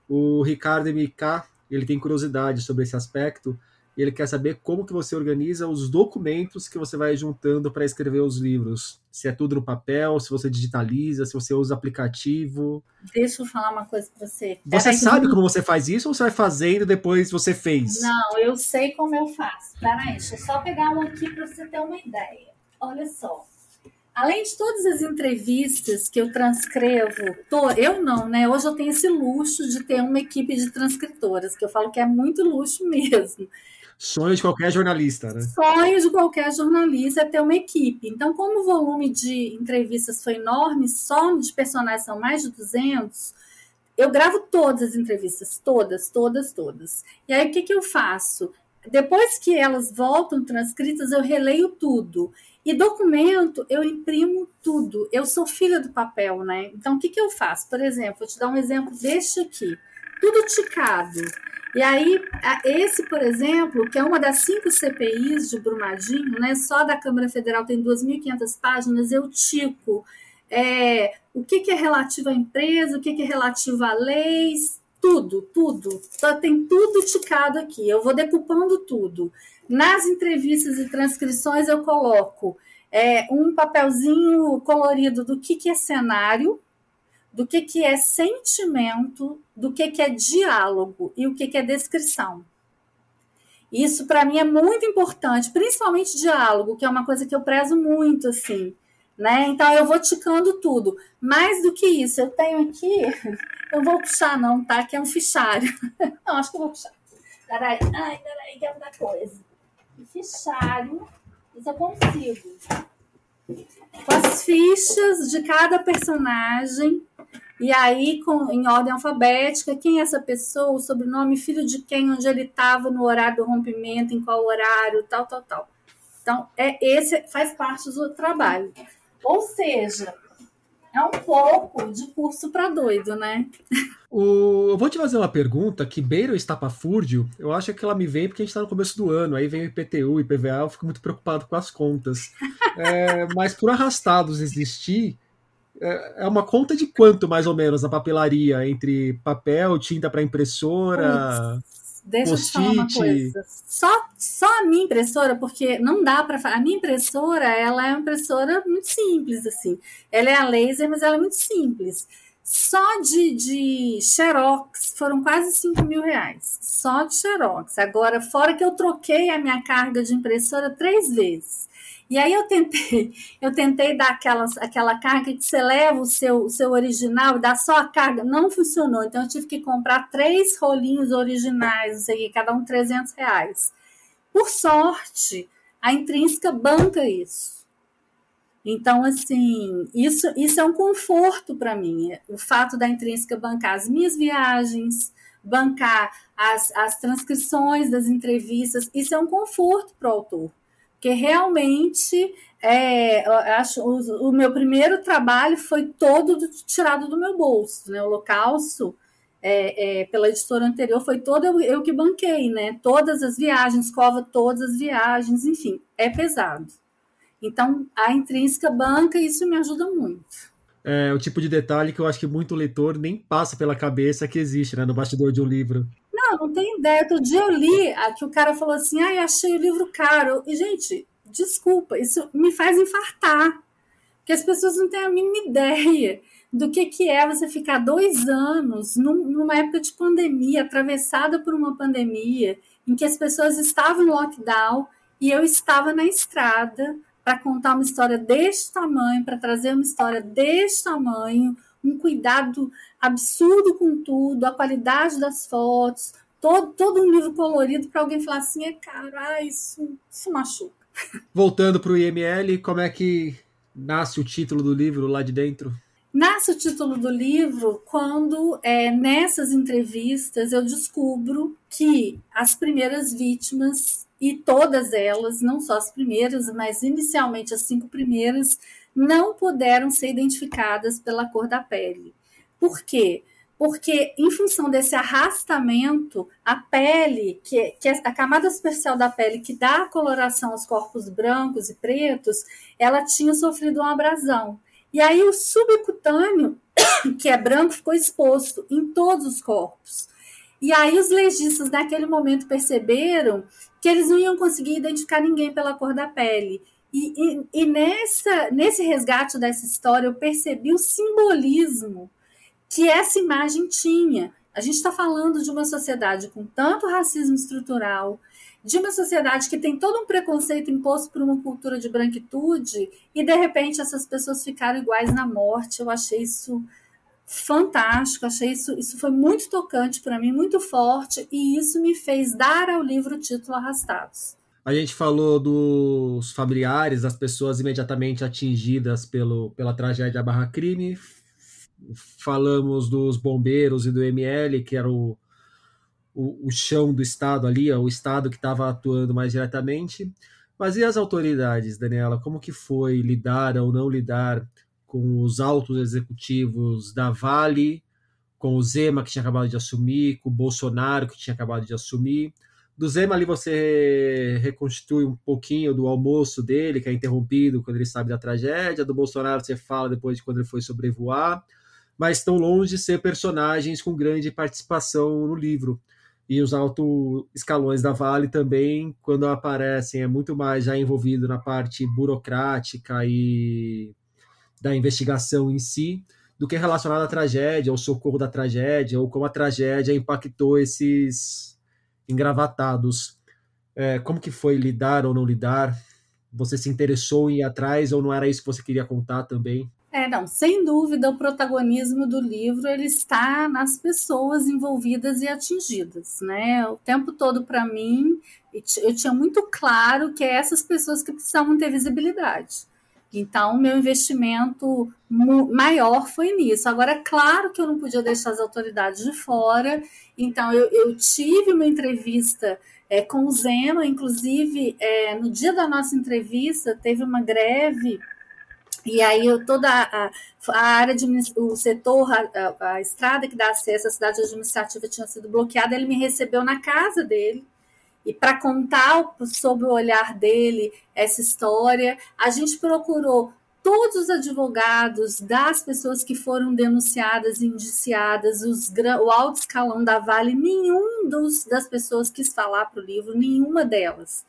O Ricardo MK, ele tem curiosidade sobre esse aspecto, e ele quer saber como que você organiza os documentos que você vai juntando para escrever os livros. Se é tudo no papel, se você digitaliza, se você usa aplicativo. Deixa eu falar uma coisa para você. Você sabe como você faz isso ou você vai fazendo e depois você fez? Não, eu sei como eu faço. Peraí, deixa eu só pegar um aqui para você ter uma ideia. Olha só. Além de todas as entrevistas que eu transcrevo, tô, eu não, né? Hoje eu tenho esse luxo de ter uma equipe de transcritoras, que eu falo que é muito luxo *laughs* mesmo. Sonho de qualquer jornalista, né? Sonho de qualquer jornalista é ter uma equipe. Então, como o volume de entrevistas foi enorme, só de personagens são mais de 200, eu gravo todas as entrevistas, todas, todas, todas. E aí, o que, que eu faço? Depois que elas voltam transcritas, eu releio tudo. E documento, eu imprimo tudo. Eu sou filha do papel, né? Então, o que, que eu faço? Por exemplo, vou te dar um exemplo deste aqui. Tudo ticado. E aí, esse, por exemplo, que é uma das cinco CPIs de Brumadinho, né, só da Câmara Federal tem 2.500 páginas, eu tico é, o que, que é relativo à empresa, o que, que é relativo a leis, tudo, tudo. Só tem tudo ticado aqui. Eu vou decupando tudo. Nas entrevistas e transcrições, eu coloco é, um papelzinho colorido do que, que é cenário, do que, que é sentimento, do que, que é diálogo e o que, que é descrição. Isso para mim é muito importante, principalmente diálogo, que é uma coisa que eu prezo muito, assim, né? Então eu vou ticando tudo. Mais do que isso, eu tenho aqui, *laughs* eu vou puxar não, tá? Que é um fichário. *laughs* Não, acho que eu vou puxar. Peraí, ai, peraí, que é muita coisa. Fichário, isso eu consigo. Com as fichas de cada personagem, e aí, com, em ordem alfabética, quem é essa pessoa, o sobrenome, filho de quem, onde ele estava no horário do rompimento, em qual horário, tal, tal, tal. Então, é, esse faz parte do trabalho. Ou seja, é um pouco de curso para doido, né? O... Eu vou te fazer uma pergunta que beira o estapafúrdio. Eu acho que ela me vem porque a gente está no começo do ano, aí vem o IPTU, IPVA, eu fico muito preocupado com as contas. É, mas por arrastados existir, é, é uma conta de quanto mais ou menos a papelaria entre papel, tinta para impressora? Deixa eu te falar uma coisa. Só, só a minha impressora, porque não dá para A minha impressora, ela é uma impressora muito simples, assim. Ela é a laser, mas ela é muito simples. Só de, de Xerox foram quase 5 mil reais. Só de Xerox. Agora, fora que eu troquei a minha carga de impressora três vezes. E aí eu tentei, *laughs* eu tentei dar aquela, aquela carga que você leva o seu, o seu original e dá só a carga. Não funcionou. Então eu tive que comprar três rolinhos originais, não sei cada um 300 reais. Por sorte, a intrínseca banca isso. Então, assim, isso, isso é um conforto para mim. O fato da intrínseca bancar as minhas viagens, bancar as, as transcrições das entrevistas, isso é um conforto para o autor porque realmente é, acho, o, o, meu primeiro trabalho foi todo do, tirado do meu bolso, né? O Holocausto, é, é, pela editora anterior, foi todo eu, eu, que banquei, né? Todas as viagens, cova todas as viagens, enfim, é pesado. Então, a intrínseca banca, isso me ajuda muito. É o tipo de detalhe que eu acho que muito leitor nem passa pela cabeça que existe, né? No bastidor de um livro. Não, não tem ideia. Outro dia eu li que o cara falou assim: ai, achei o livro caro. E, gente, desculpa, isso me faz infartar. Porque as pessoas não têm a mínima ideia do que, que é você ficar dois anos numa época de pandemia, atravessada por uma pandemia, em que as pessoas estavam em lockdown e eu estava na estrada para contar uma história deste tamanho, para trazer uma história deste tamanho, um cuidado absurdo com tudo, a qualidade das fotos, todo, todo um livro colorido para alguém falar assim, é cara, isso, isso machuca. *laughs* Voltando para o IML, como é que nasce o título do livro lá de dentro? Nasce o título do livro quando, é, nessas entrevistas, eu descubro que as primeiras vítimas, e todas elas, não só as primeiras, mas inicialmente as cinco primeiras, não puderam ser identificadas pela cor da pele. Por quê? Porque, em função desse arrastamento, a pele, que, que a camada superficial da pele que dá a coloração aos corpos brancos e pretos, ela tinha sofrido uma abrasão. E aí o subcutâneo, *coughs* que é branco, ficou exposto em todos os corpos. E aí os legistas naquele momento perceberam que eles não iam conseguir identificar ninguém pela cor da pele. E, e, nessa, nesse resgate dessa história, eu percebi o simbolismo que essa imagem tinha. A gente está falando de uma sociedade com tanto racismo estrutural, de uma sociedade que tem todo um preconceito imposto por uma cultura de branquitude, e de repente essas pessoas ficaram iguais na morte. Eu achei isso fantástico, achei isso, isso foi muito tocante para mim, muito forte, e isso me fez dar ao livro o título Arrastados. A gente falou dos familiares, das pessoas imediatamente atingidas pelo, pela tragédia Barra Crime. Falamos dos bombeiros e do ML, que era o, o, o chão do Estado ali, o Estado que estava atuando mais diretamente. Mas e as autoridades, Daniela? Como que foi lidar ou não lidar com os altos executivos da Vale, com o Zema, que tinha acabado de assumir, com o Bolsonaro, que tinha acabado de assumir? Do Zema ali você reconstitui um pouquinho do almoço dele, que é interrompido quando ele sabe da tragédia. Do Bolsonaro você fala depois de quando ele foi sobrevoar. Mas estão longe de ser personagens com grande participação no livro. E os altos escalões da Vale também, quando aparecem, é muito mais já envolvido na parte burocrática e da investigação em si, do que relacionado à tragédia, ao socorro da tragédia, ou como a tragédia impactou esses engravatados. É, como que foi lidar ou não lidar? Você se interessou em ir atrás ou não era isso que você queria contar também? É, não, sem dúvida o protagonismo do livro ele está nas pessoas envolvidas e atingidas, né? O tempo todo para mim eu tinha muito claro que é essas pessoas que precisavam ter visibilidade. Então, meu investimento maior foi nisso. Agora, é claro que eu não podia deixar as autoridades de fora, então eu, eu tive uma entrevista é, com o Zema, inclusive é, no dia da nossa entrevista teve uma greve E aí eu, toda a, a área de o setor, a, a, a, estrada que dá acesso à cidade administrativa tinha sido bloqueada, ele me recebeu na casa dele. E para contar sobre o olhar dele essa história, a gente procurou todos os advogados das pessoas que foram denunciadas indiciadas, os, o alto escalão da Vale, nenhum dos, das pessoas quis falar para o livro, nenhuma delas.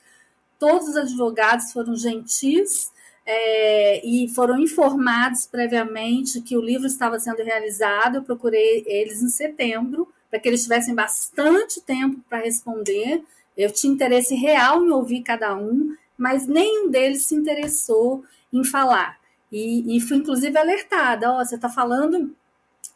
Todos os advogados foram gentis é, e foram informados previamente que o livro estava sendo realizado. Eu procurei eles em setembro, para que eles tivessem bastante tempo para responder. Eu tinha interesse real em ouvir cada um, mas nenhum deles se interessou em falar. E, e fui, inclusive, alertada: ó, oh, você está falando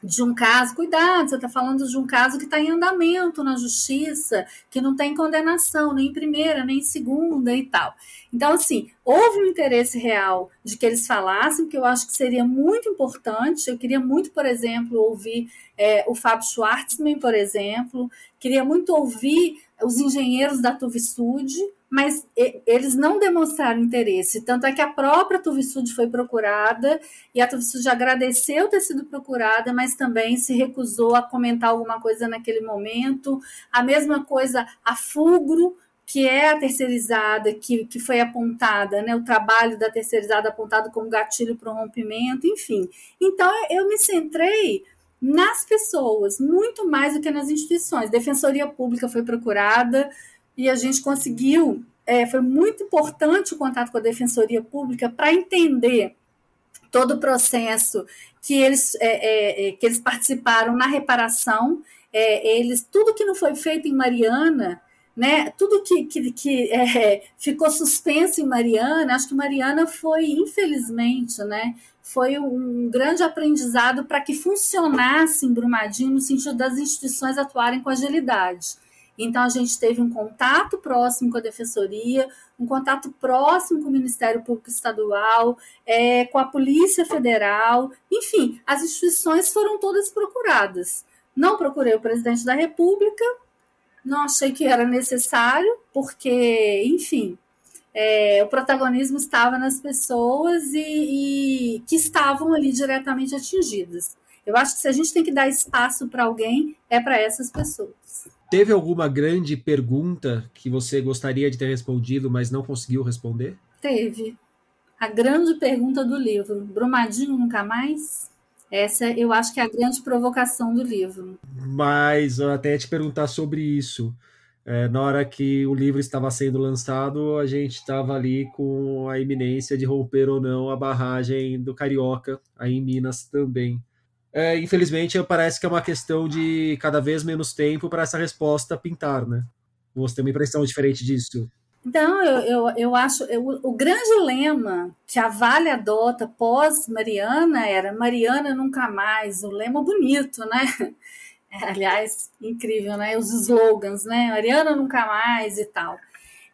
de um caso, cuidado, você está falando de um caso que está em andamento na justiça, que não tem condenação, nem em primeira, nem em segunda e tal. Então, assim, houve um interesse real de que eles falassem, que eu acho que seria muito importante. Eu queria muito, por exemplo, ouvir é, o Fábio Schwartzman, por exemplo, queria muito ouvir os engenheiros da Tuvisud, mas eles não demonstraram interesse. Tanto é que a própria Tuvisud foi procurada e a Tuvisud agradeceu ter sido procurada, mas também se recusou a comentar alguma coisa naquele momento. A mesma coisa a Fugro, que é a terceirizada, que, que foi apontada, né, o trabalho da terceirizada apontado como gatilho para o rompimento, enfim. Então, eu me centrei nas pessoas, muito mais do que nas instituições. Defensoria Pública foi procurada e a gente conseguiu, é, foi muito importante o contato com a Defensoria Pública para entender todo o processo que eles, é, é, é, que eles participaram na reparação, é, eles tudo que não foi feito em Mariana, né, tudo que, que, que é, ficou suspenso em Mariana, acho que Mariana foi, infelizmente, né, foi um grande aprendizado para que funcionasse em Brumadinho no sentido das instituições atuarem com agilidade. Então, a gente teve um contato próximo com a Defensoria, um contato próximo com o Ministério Público Estadual, é, com a Polícia Federal, enfim, as instituições foram todas procuradas. Não procurei o presidente da República, não achei que era necessário, porque, enfim, é, o protagonismo estava nas pessoas e, e, que estavam ali diretamente atingidas. Eu acho que se a gente tem que dar espaço para alguém, é para essas pessoas. Teve alguma grande pergunta que você gostaria de ter respondido, mas não conseguiu responder? Teve. A grande pergunta do livro: Brumadinho nunca mais? Essa eu acho que é a grande provocação do livro. Mas eu até ia te perguntar sobre isso. É, na hora que o livro estava sendo lançado, a gente estava ali com a iminência de romper ou não a barragem do Carioca, aí em Minas também. É, infelizmente, parece que é uma questão de cada vez menos tempo para essa resposta pintar, né? Você tem uma impressão diferente disso? Então, eu, eu, eu acho eu, o grande lema que a Vale adota pós-Mariana era Mariana nunca mais, o lema bonito, né? *laughs* aliás, incrível, né? Os slogans, né? Mariana nunca mais e tal.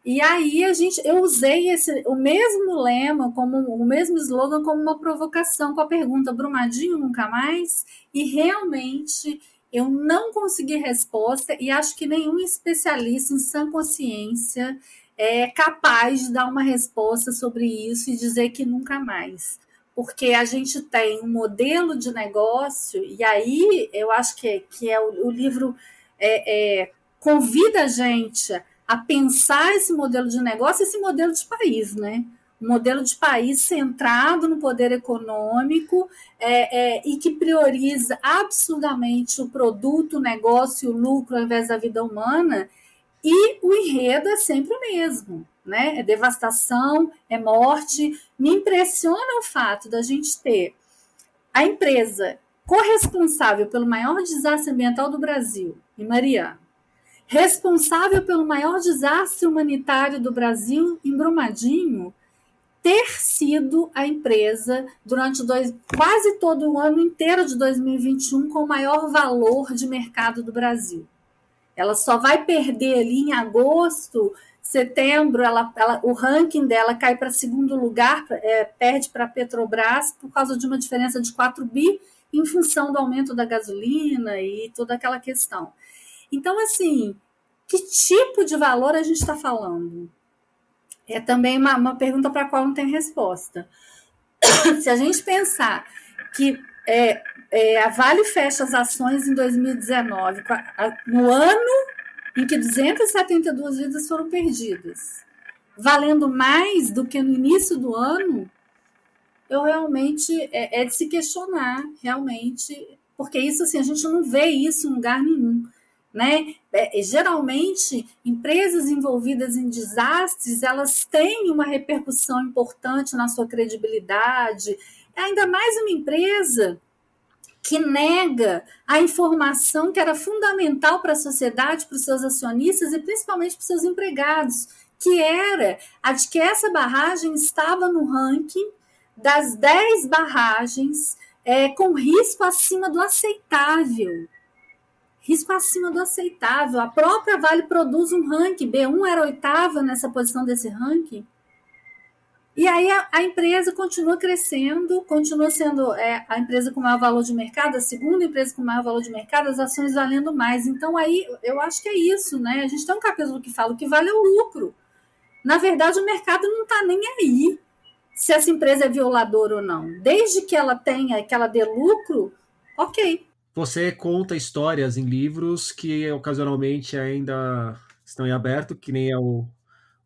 E aí a gente, eu usei esse, o mesmo lema, como o mesmo slogan, como uma provocação com a pergunta Brumadinho nunca mais, e realmente eu não consegui resposta e acho que nenhum especialista em sã consciência é capaz de dar uma resposta sobre isso e dizer que nunca mais porque a gente tem um modelo de negócio, e aí eu acho que, que é o, o livro é, é, convida a gente a pensar esse modelo de negócio, esse modelo de país, né? Um modelo de país centrado no poder econômico é, é, e que prioriza absurdamente o produto, o negócio, o lucro ao invés da vida humana, e o enredo é sempre o mesmo né? É devastação, é morte. Me impressiona o fato da gente ter a empresa corresponsável pelo maior desastre ambiental do Brasil, em Mariana, responsável pelo maior desastre humanitário do Brasil, em Brumadinho, ter sido a empresa durante dois, quase todo o ano inteiro de 2021 com o maior valor de mercado do Brasil. Ela só vai perder ali em agosto Setembro, ela, ela, o ranking dela cai para segundo lugar, é, perde para a Petrobras por causa de uma diferença de 4 bi em função do aumento da gasolina e toda aquela questão. Então, assim, que tipo de valor a gente está falando? É também uma, uma pergunta para a qual não tem resposta. *coughs* se a gente pensar que é, é, a Vale fecha as ações em 2019, no ano em que 272 vidas foram perdidas, valendo mais do que no início do ano, eu realmente é, é de se questionar, realmente, porque isso assim a gente não vê isso em lugar nenhum. Né? É, geralmente, empresas envolvidas em desastres, elas têm uma repercussão importante na sua credibilidade, ainda mais uma empresa que nega a informação que era fundamental para a sociedade, para os seus acionistas e principalmente para os seus empregados, que era a de que essa barragem estava no ranking das 10 barragens é, com risco acima do aceitável risco acima do aceitável. A própria Vale produz um ranking, B1 era oitava nessa posição desse ranking. E aí a, a empresa continua crescendo, continua sendo é, a empresa com maior valor de mercado, a segunda empresa com maior valor de mercado, as ações valendo mais. Então aí eu acho que é isso, né? A gente tem um capítulo que fala que vale é o lucro. Na verdade, o mercado não está nem aí se essa empresa é violadora ou não. Desde que ela tenha, que ela dê lucro, ok. Você conta histórias em livros que ocasionalmente ainda estão em aberto, que nem é o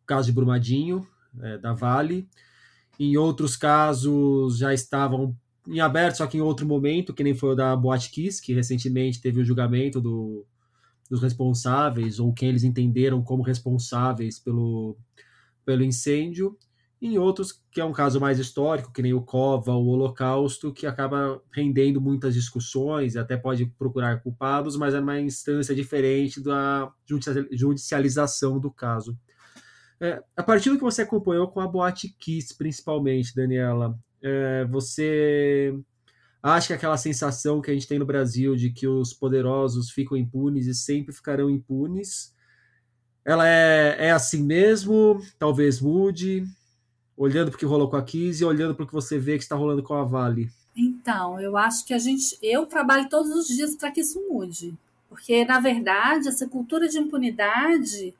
caso de Brumadinho, é, da Vale. Em outros casos já estavam em aberto, só que em outro momento, que nem foi o da Boate Kiss, que recentemente teve o julgamento do, dos responsáveis, ou quem eles entenderam como responsáveis pelo, pelo incêndio em outros que é um caso mais histórico, que nem o Cova, o Holocausto, que acaba rendendo muitas discussões, até pode procurar culpados, mas é uma instância diferente da judicialização do caso. É, a partir do que você acompanhou com a Boate Kiss, principalmente, Daniela, é, você acha que aquela sensação que a gente tem no Brasil de que os poderosos ficam impunes e sempre ficarão impunes, ela é, é assim mesmo? Talvez mude? olhando para o que rolou com a Kiss e olhando para o que você vê que está rolando com a Vale? Então, eu acho que a gente, eu trabalho todos os dias para que isso mude, porque na verdade essa cultura de impunidade,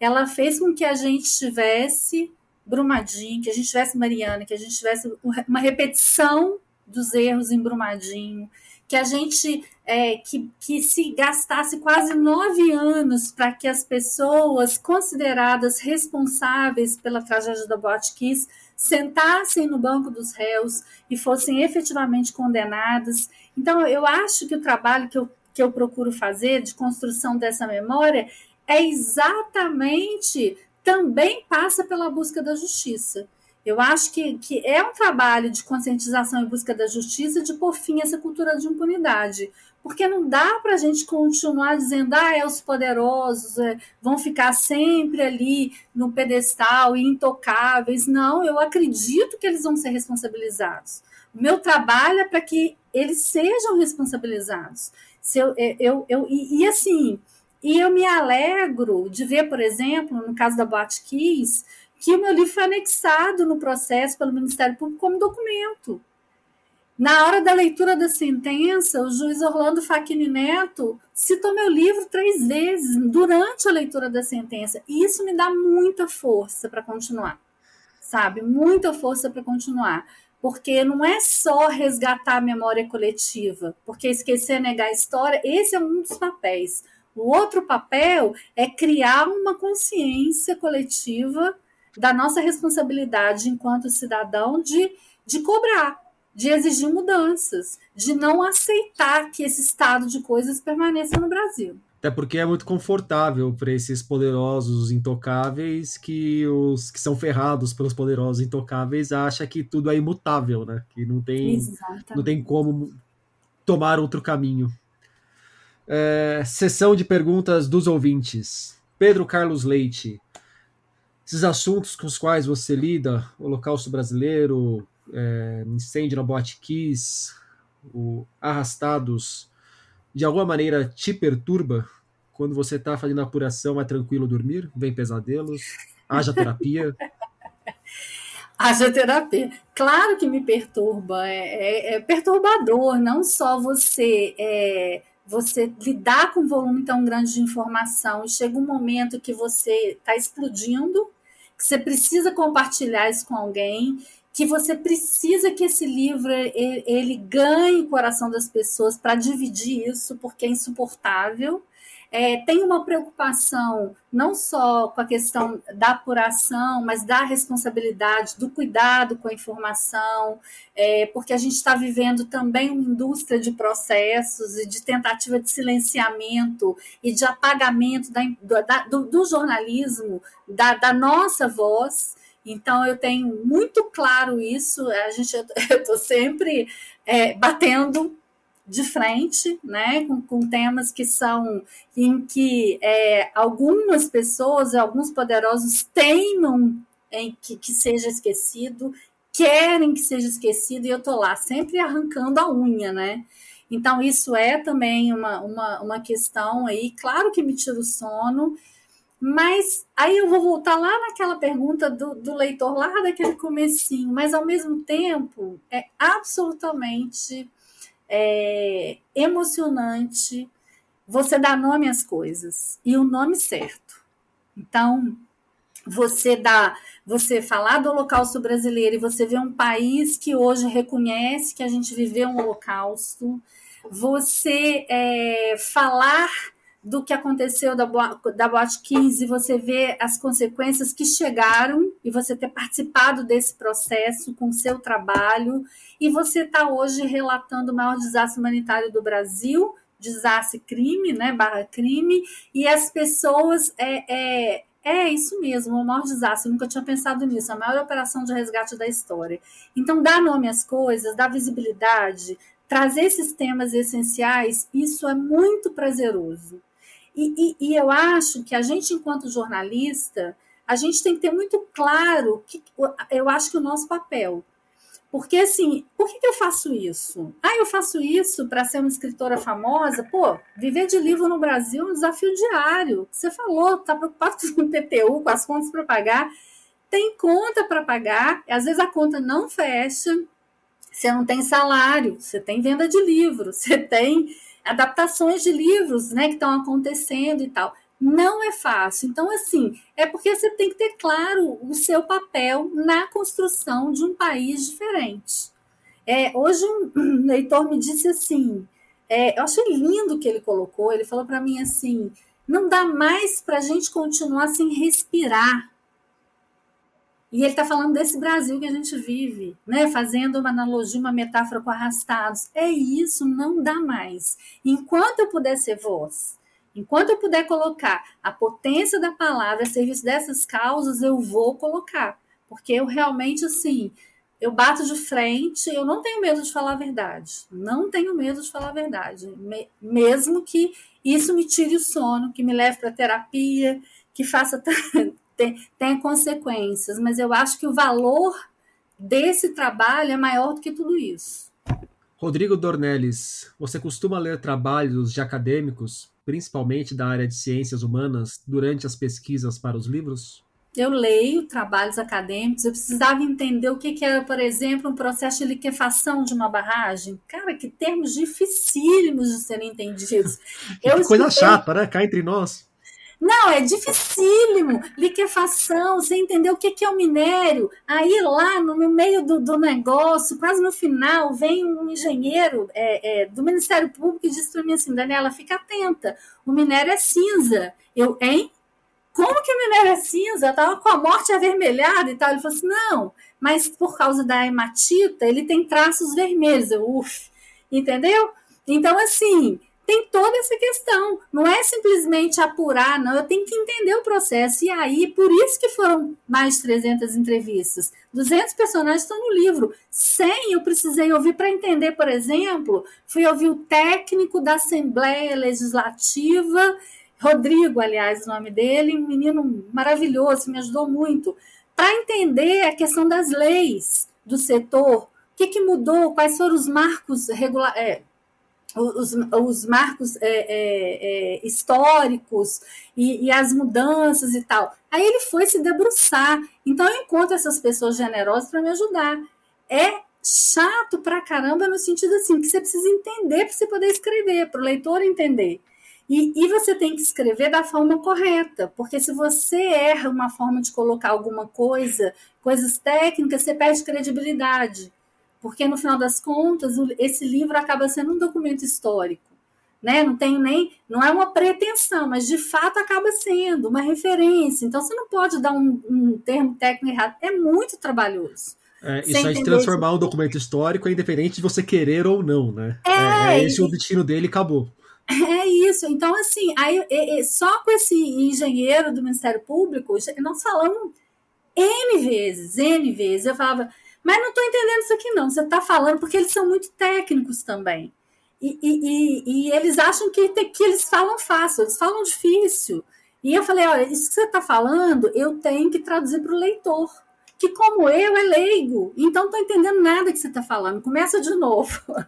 ela fez com que a gente tivesse Brumadinho, que a gente tivesse Mariana, que a gente tivesse uma repetição dos erros em Brumadinho, que a gente é, que, que se gastasse quase nove anos para que as pessoas consideradas responsáveis pela tragédia da Botkiss sentassem no banco dos réus e fossem efetivamente condenadas. Então, eu acho que o trabalho que eu, que eu procuro fazer de construção dessa memória é exatamente também passa pela busca da justiça. Eu acho que, que é um trabalho de conscientização e busca da justiça de por fim essa cultura de impunidade. Porque não dá para a gente continuar dizendo, ah, é os poderosos, é, vão ficar sempre ali no pedestal e intocáveis. Não, eu acredito que eles vão ser responsabilizados. O meu trabalho é para que eles sejam responsabilizados. Se eu, é, eu, eu, e, e assim, e eu me alegro de ver, por exemplo, no caso da Boate Kiss, que o meu livro foi anexado no processo pelo Ministério Público como documento. Na hora da leitura da sentença, o juiz Orlando Facchini Neto citou meu livro três vezes durante a leitura da sentença. E isso me dá muita força para continuar, sabe? Muita força para continuar. Porque não é só resgatar a memória coletiva, porque esquecer, negar a história, esse é um dos papéis. O outro papel é criar uma consciência coletiva da nossa responsabilidade enquanto cidadão de, de cobrar, de exigir mudanças, de não aceitar que esse estado de coisas permaneça no Brasil. Até porque é muito confortável para esses poderosos intocáveis que os que são ferrados pelos poderosos intocáveis acha que tudo é imutável, né? Que não tem, não tem como tomar outro caminho. É, sessão de perguntas dos ouvintes. Pedro Carlos Leite esses assuntos com os quais você lida, Holocausto Brasileiro, é, incêndio na Boate Kiss, o Arrastados, de alguma maneira te perturba? Quando você está fazendo apuração, é tranquilo dormir? Vem pesadelos? Haja terapia? *laughs* Haja terapia. Claro que me perturba, é, é, é perturbador, não só você é, você lidar com um volume tão grande de informação e chega um momento que você está explodindo que você precisa compartilhar isso com alguém, que você precisa que esse livro ele, ele ganhe o coração das pessoas para dividir isso, porque é insuportável. É, tem uma preocupação não só com a questão da apuração, mas da responsabilidade, do cuidado com a informação, é, porque a gente está vivendo também uma indústria de processos e de tentativa de silenciamento e de apagamento da, da, do, do, jornalismo, da, da nossa voz. Então, eu tenho muito claro isso. A gente, *laughs* eu estou sempre é, batendo de frente, né, com, com, temas que são em que é, algumas pessoas, alguns poderosos teimam em que, que seja esquecido, querem que seja esquecido, e eu estou lá sempre arrancando a unha, né? Então, isso é também uma, uma, uma questão aí, claro que me tira o sono, mas aí eu vou voltar lá naquela pergunta do, do leitor, lá daquele comecinho, mas ao mesmo tempo é absolutamente é, emocionante você dar nome às coisas e o nome certo. Então, você dá, você falar do Holocausto brasileiro e você vê um país que hoje reconhece que a gente viveu um Holocausto, você é, falar do que aconteceu da, da Boate 15, você vê as consequências que chegaram e você ter participado desse processo com seu trabalho e você está hoje relatando o maior desastre humanitário do Brasil, desastre crime, né, barra crime, e as pessoas é, é, é isso mesmo, o maior desastre. Eu nunca tinha pensado nisso, a maior operação de resgate da história. Então, dar nome às coisas, dar visibilidade, trazer esses temas essenciais, isso é muito prazeroso. E, e, e, eu acho que a gente, enquanto jornalista, a gente tem que ter muito claro que eu acho que o nosso papel. Porque, assim, por que, que eu faço isso? Ah, eu faço isso para ser uma escritora famosa? Pô, viver de livro no Brasil é um desafio diário. Você falou, está preocupado com o PTU, com as contas para pagar. Tem conta para pagar, às vezes a conta não fecha, você não tem salário, você tem venda de livro, você tem adaptações de livros né, que estão acontecendo e tal. Não é fácil. Então, assim, é porque você tem que ter claro o seu papel na construção de um país diferente. É, hoje, um *clears throat* leitor me disse assim: é, eu achei lindo o que ele colocou. Ele falou para mim assim: não dá mais para a gente continuar sem respirar. E ele está falando desse Brasil que a gente vive, né? fazendo uma analogia, uma metáfora com arrastados. É isso, não dá mais. Enquanto eu puder ser voz, Enquanto eu puder colocar a potência da palavra a serviço dessas causas, eu vou colocar. Porque eu realmente, assim, eu bato de frente, eu não tenho medo de falar a verdade. Não tenho medo de falar a verdade. mesmo que isso me tire o sono, que me leve para terapia, que faça *laughs* tenha consequências. Mas eu acho que o valor desse trabalho é maior do que tudo isso. Rodrigo Dornelles, você costuma ler trabalhos de acadêmicos principalmente da área de ciências humanas, durante as pesquisas para os livros? Eu leio trabalhos acadêmicos, eu precisava entender o que, que era, por exemplo, um processo de liquefação de uma barragem. Cara, que termos dificílimos de serem entendidos. *laughs* eu coisa escutei... chata, né? Cá entre nós. Não, é dificílimo. Liquefação, você entendeu o que, que é o minério. Aí lá no, no meio do, do, negócio, quase no final, vem um engenheiro é, é, do Ministério Público e diz para mim assim, Daniela, fica atenta, o minério é cinza. Eu, hein? Como que o minério é cinza? Eu estava com a morte avermelhada e tal. Ele falou assim, não, mas por causa da hematita, ele tem traços vermelhos. Eu, uf, entendeu? Então, assim, tem toda essa questão. Não é simplesmente apurar, não. Eu tenho que entender o processo. E aí, por isso que foram mais de 300 entrevistas. 200 personagens estão no livro. 100 eu precisei ouvir para entender, por exemplo, fui ouvir o técnico da Assembleia Legislativa, Rodrigo, aliás, o nome dele, um menino maravilhoso, me ajudou muito, para entender a questão das leis do setor. O que, que mudou? Quais foram os marcos regula é, os, os marcos é, é, é, históricos e, e, as mudanças e tal. Aí ele foi se debruçar. Então eu encontro essas pessoas generosas para me ajudar. É chato pra caramba no sentido assim que você precisa entender para você poder escrever, para o leitor entender. E, e, você tem que escrever da forma correta, porque se você erra uma forma de colocar alguma coisa, coisas técnicas, você perde credibilidade. Porque no final das contas, esse livro acaba sendo um documento histórico. Né? Não tem nem, não é uma pretensão, mas de fato acaba sendo uma referência. Então você não pode dar um, um termo técnico errado. É muito trabalhoso. É, isso aí de transformar um documento histórico é independente de você querer ou não, né? É, é, é esse o destino dele acabou. É isso. Então, assim, aí, só com esse engenheiro do Ministério Público, nós falamos N vezes, N vezes. Eu falava, mas não estou entendendo isso aqui, não. Você está falando, porque eles são muito técnicos também. E, e, e, e eles acham que, que eles falam fácil, eles falam difícil. E eu falei: olha, isso que você está falando, eu tenho que traduzir para o leitor, que, como eu, é leigo. Então, não estou entendendo nada que você está falando. Começa de novo. *laughs*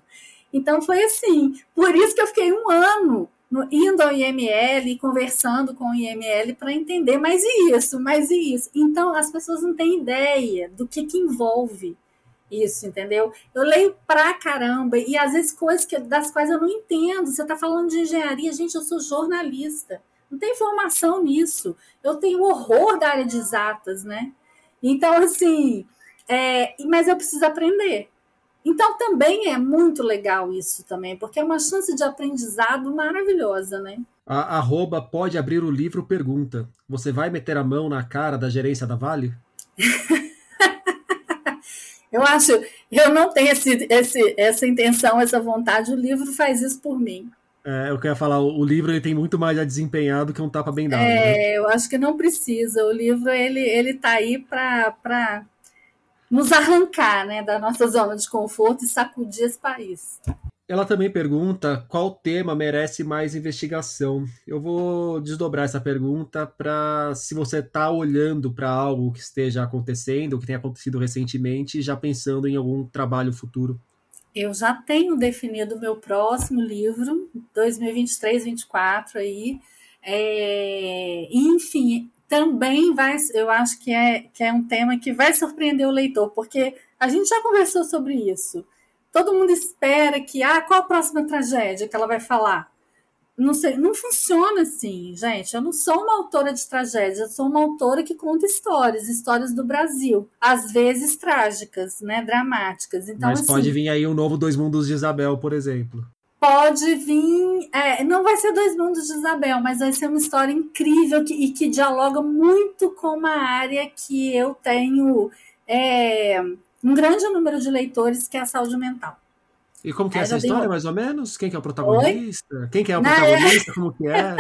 Então foi assim. Por isso que eu fiquei um ano no, indo ao IML, conversando com o IML para entender mais isso, mais isso. Então as pessoas não têm ideia do que, que envolve isso, entendeu? Eu leio pra caramba e às vezes coisas que, das quais eu não entendo. Você está falando de engenharia, gente, eu sou jornalista. Não tem formação nisso. Eu tenho horror da área de exatas, né? Então, assim, é, mas eu preciso aprender. Então também é muito legal isso também, porque é uma chance de aprendizado maravilhosa, né? A arroba pode abrir o livro pergunta: Você vai meter a mão na cara da gerência da Vale? *laughs* eu acho, eu não tenho esse, esse, essa intenção, essa vontade, o livro faz isso por mim. É, eu queria falar, o livro ele tem muito mais a desempenhar do que um tapa bem dado. É, né? eu acho que não precisa. O livro ele ele tá aí para nos arrancar né, da nossa zona de conforto e sacudir esse país. Ela também pergunta qual tema merece mais investigação. Eu vou desdobrar essa pergunta para se você está olhando para algo que esteja acontecendo, que tenha acontecido recentemente, já pensando em algum trabalho futuro. Eu já tenho definido o meu próximo livro, 2023-24 aí. É, enfim, também vai, eu acho que é, que é um tema que vai surpreender o leitor, porque a gente já conversou sobre isso. Todo mundo espera que, ah, qual a próxima tragédia que ela vai falar? Não sei, não funciona assim, gente. Eu não sou uma autora de tragédias, eu sou uma autora que conta histórias, histórias do Brasil, às vezes trágicas, né, dramáticas. Então, Mas assim, pode vir aí o um novo Dois Mundos de Isabel, por exemplo pode vir. É, não vai ser Dois Mundos de Isabel, mas vai ser uma história incrível que, e que dialoga muito com uma área que eu tenho é, um grande número de leitores, que é a saúde mental. E como que é, essa história, mais ou menos? Quem que é o protagonista? Oi? Quem que é o protagonista? Como que é?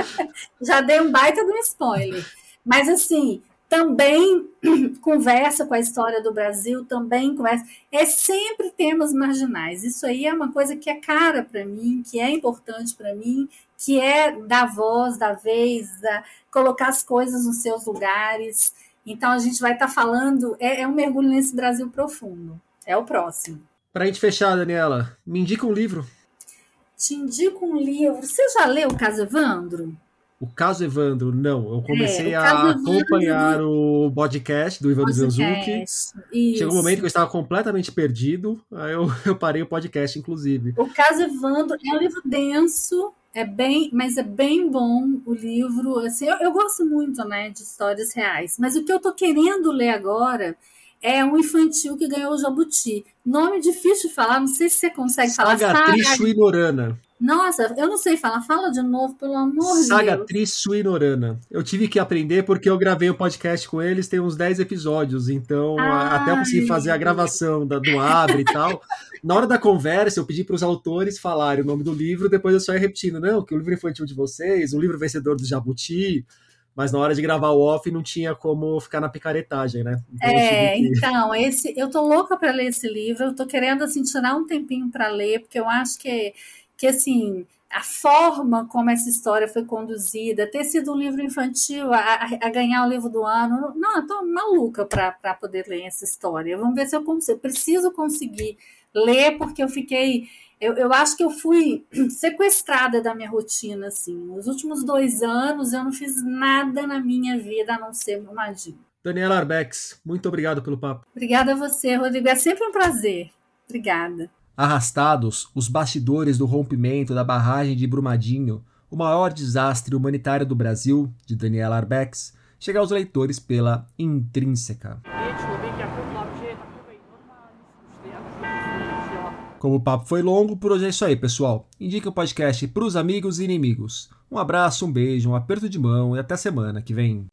*laughs* Já dei um baita de um spoiler. Mas assim, também *clears throat* conversa com a história do Brasil, também conversa. É sempre temas marginais. Isso aí é uma coisa que é cara para mim, que é importante para mim, que é dar voz, da vez, da, colocar as coisas nos seus lugares. Então a gente vai estar tá falando, é, é um mergulho nesse Brasil profundo. É o próximo. Para a gente fechar, Daniela, me indica um livro. Te indico um livro. Você já leu o Caso Evandro? O caso Evandro, não. Eu comecei é, a acompanhar o podcast do Evandro Zanzuki. Chegou um momento que eu estava completamente perdido, aí eu, *laughs* eu parei o podcast, inclusive. O caso Evandro é um livro denso, é bem, mas é bem bom o livro. Assim, eu, eu gosto muito né, de histórias reais, mas o que eu estou querendo ler agora é um infantil que ganhou o Jabuti. Nome difícil de falar, não sei se você consegue Saga falar. Sagatriz Suinorana. Nossa, eu não sei falar. Fala de novo, pelo amor de Deus. Sagatriz Suinorana. Eu tive que aprender porque eu gravei um podcast com eles, tem uns 10 episódios. Então, até eu conseguir fazer a gravação da, do Abre e tal. *laughs* Na hora da conversa, eu pedi para os autores falarem o nome do livro, depois eu só ia repetindo, não, que o livro infantil de vocês, o livro vencedor do Jabuti, mas na hora de gravar o off não tinha como ficar na picaretagem, né? Então, é, que... então, esse, eu tô louca para ler esse livro, eu tô querendo assim tirar um tempinho para ler, porque eu acho que que assim a forma como essa história foi conduzida, ter sido um livro infantil, a, a ganhar o livro do ano, não, eu tô maluca para poder ler essa história. Vamos ver se eu consigo. Preciso conseguir ler, porque eu fiquei. Eu, eu acho que eu fui *clears throat* sequestrada da minha rotina, assim. Nos últimos dois anos eu não fiz nada na minha vida a não ser Brumadinho. Daniela Arbex, muito obrigado pelo papo. Obrigada a você, Rodrigo. É sempre um prazer. Obrigada. Arrastados, os bastidores do rompimento da barragem de Brumadinho, O Maior Desastre Humanitário do Brasil, de Daniela Arbex, chega aos leitores pela Intrínseca. Como o papo foi longo, por hoje é isso aí, pessoal. Indique o podcast para os amigos e inimigos. Um abraço, um beijo, um aperto de mão e até semana que vem.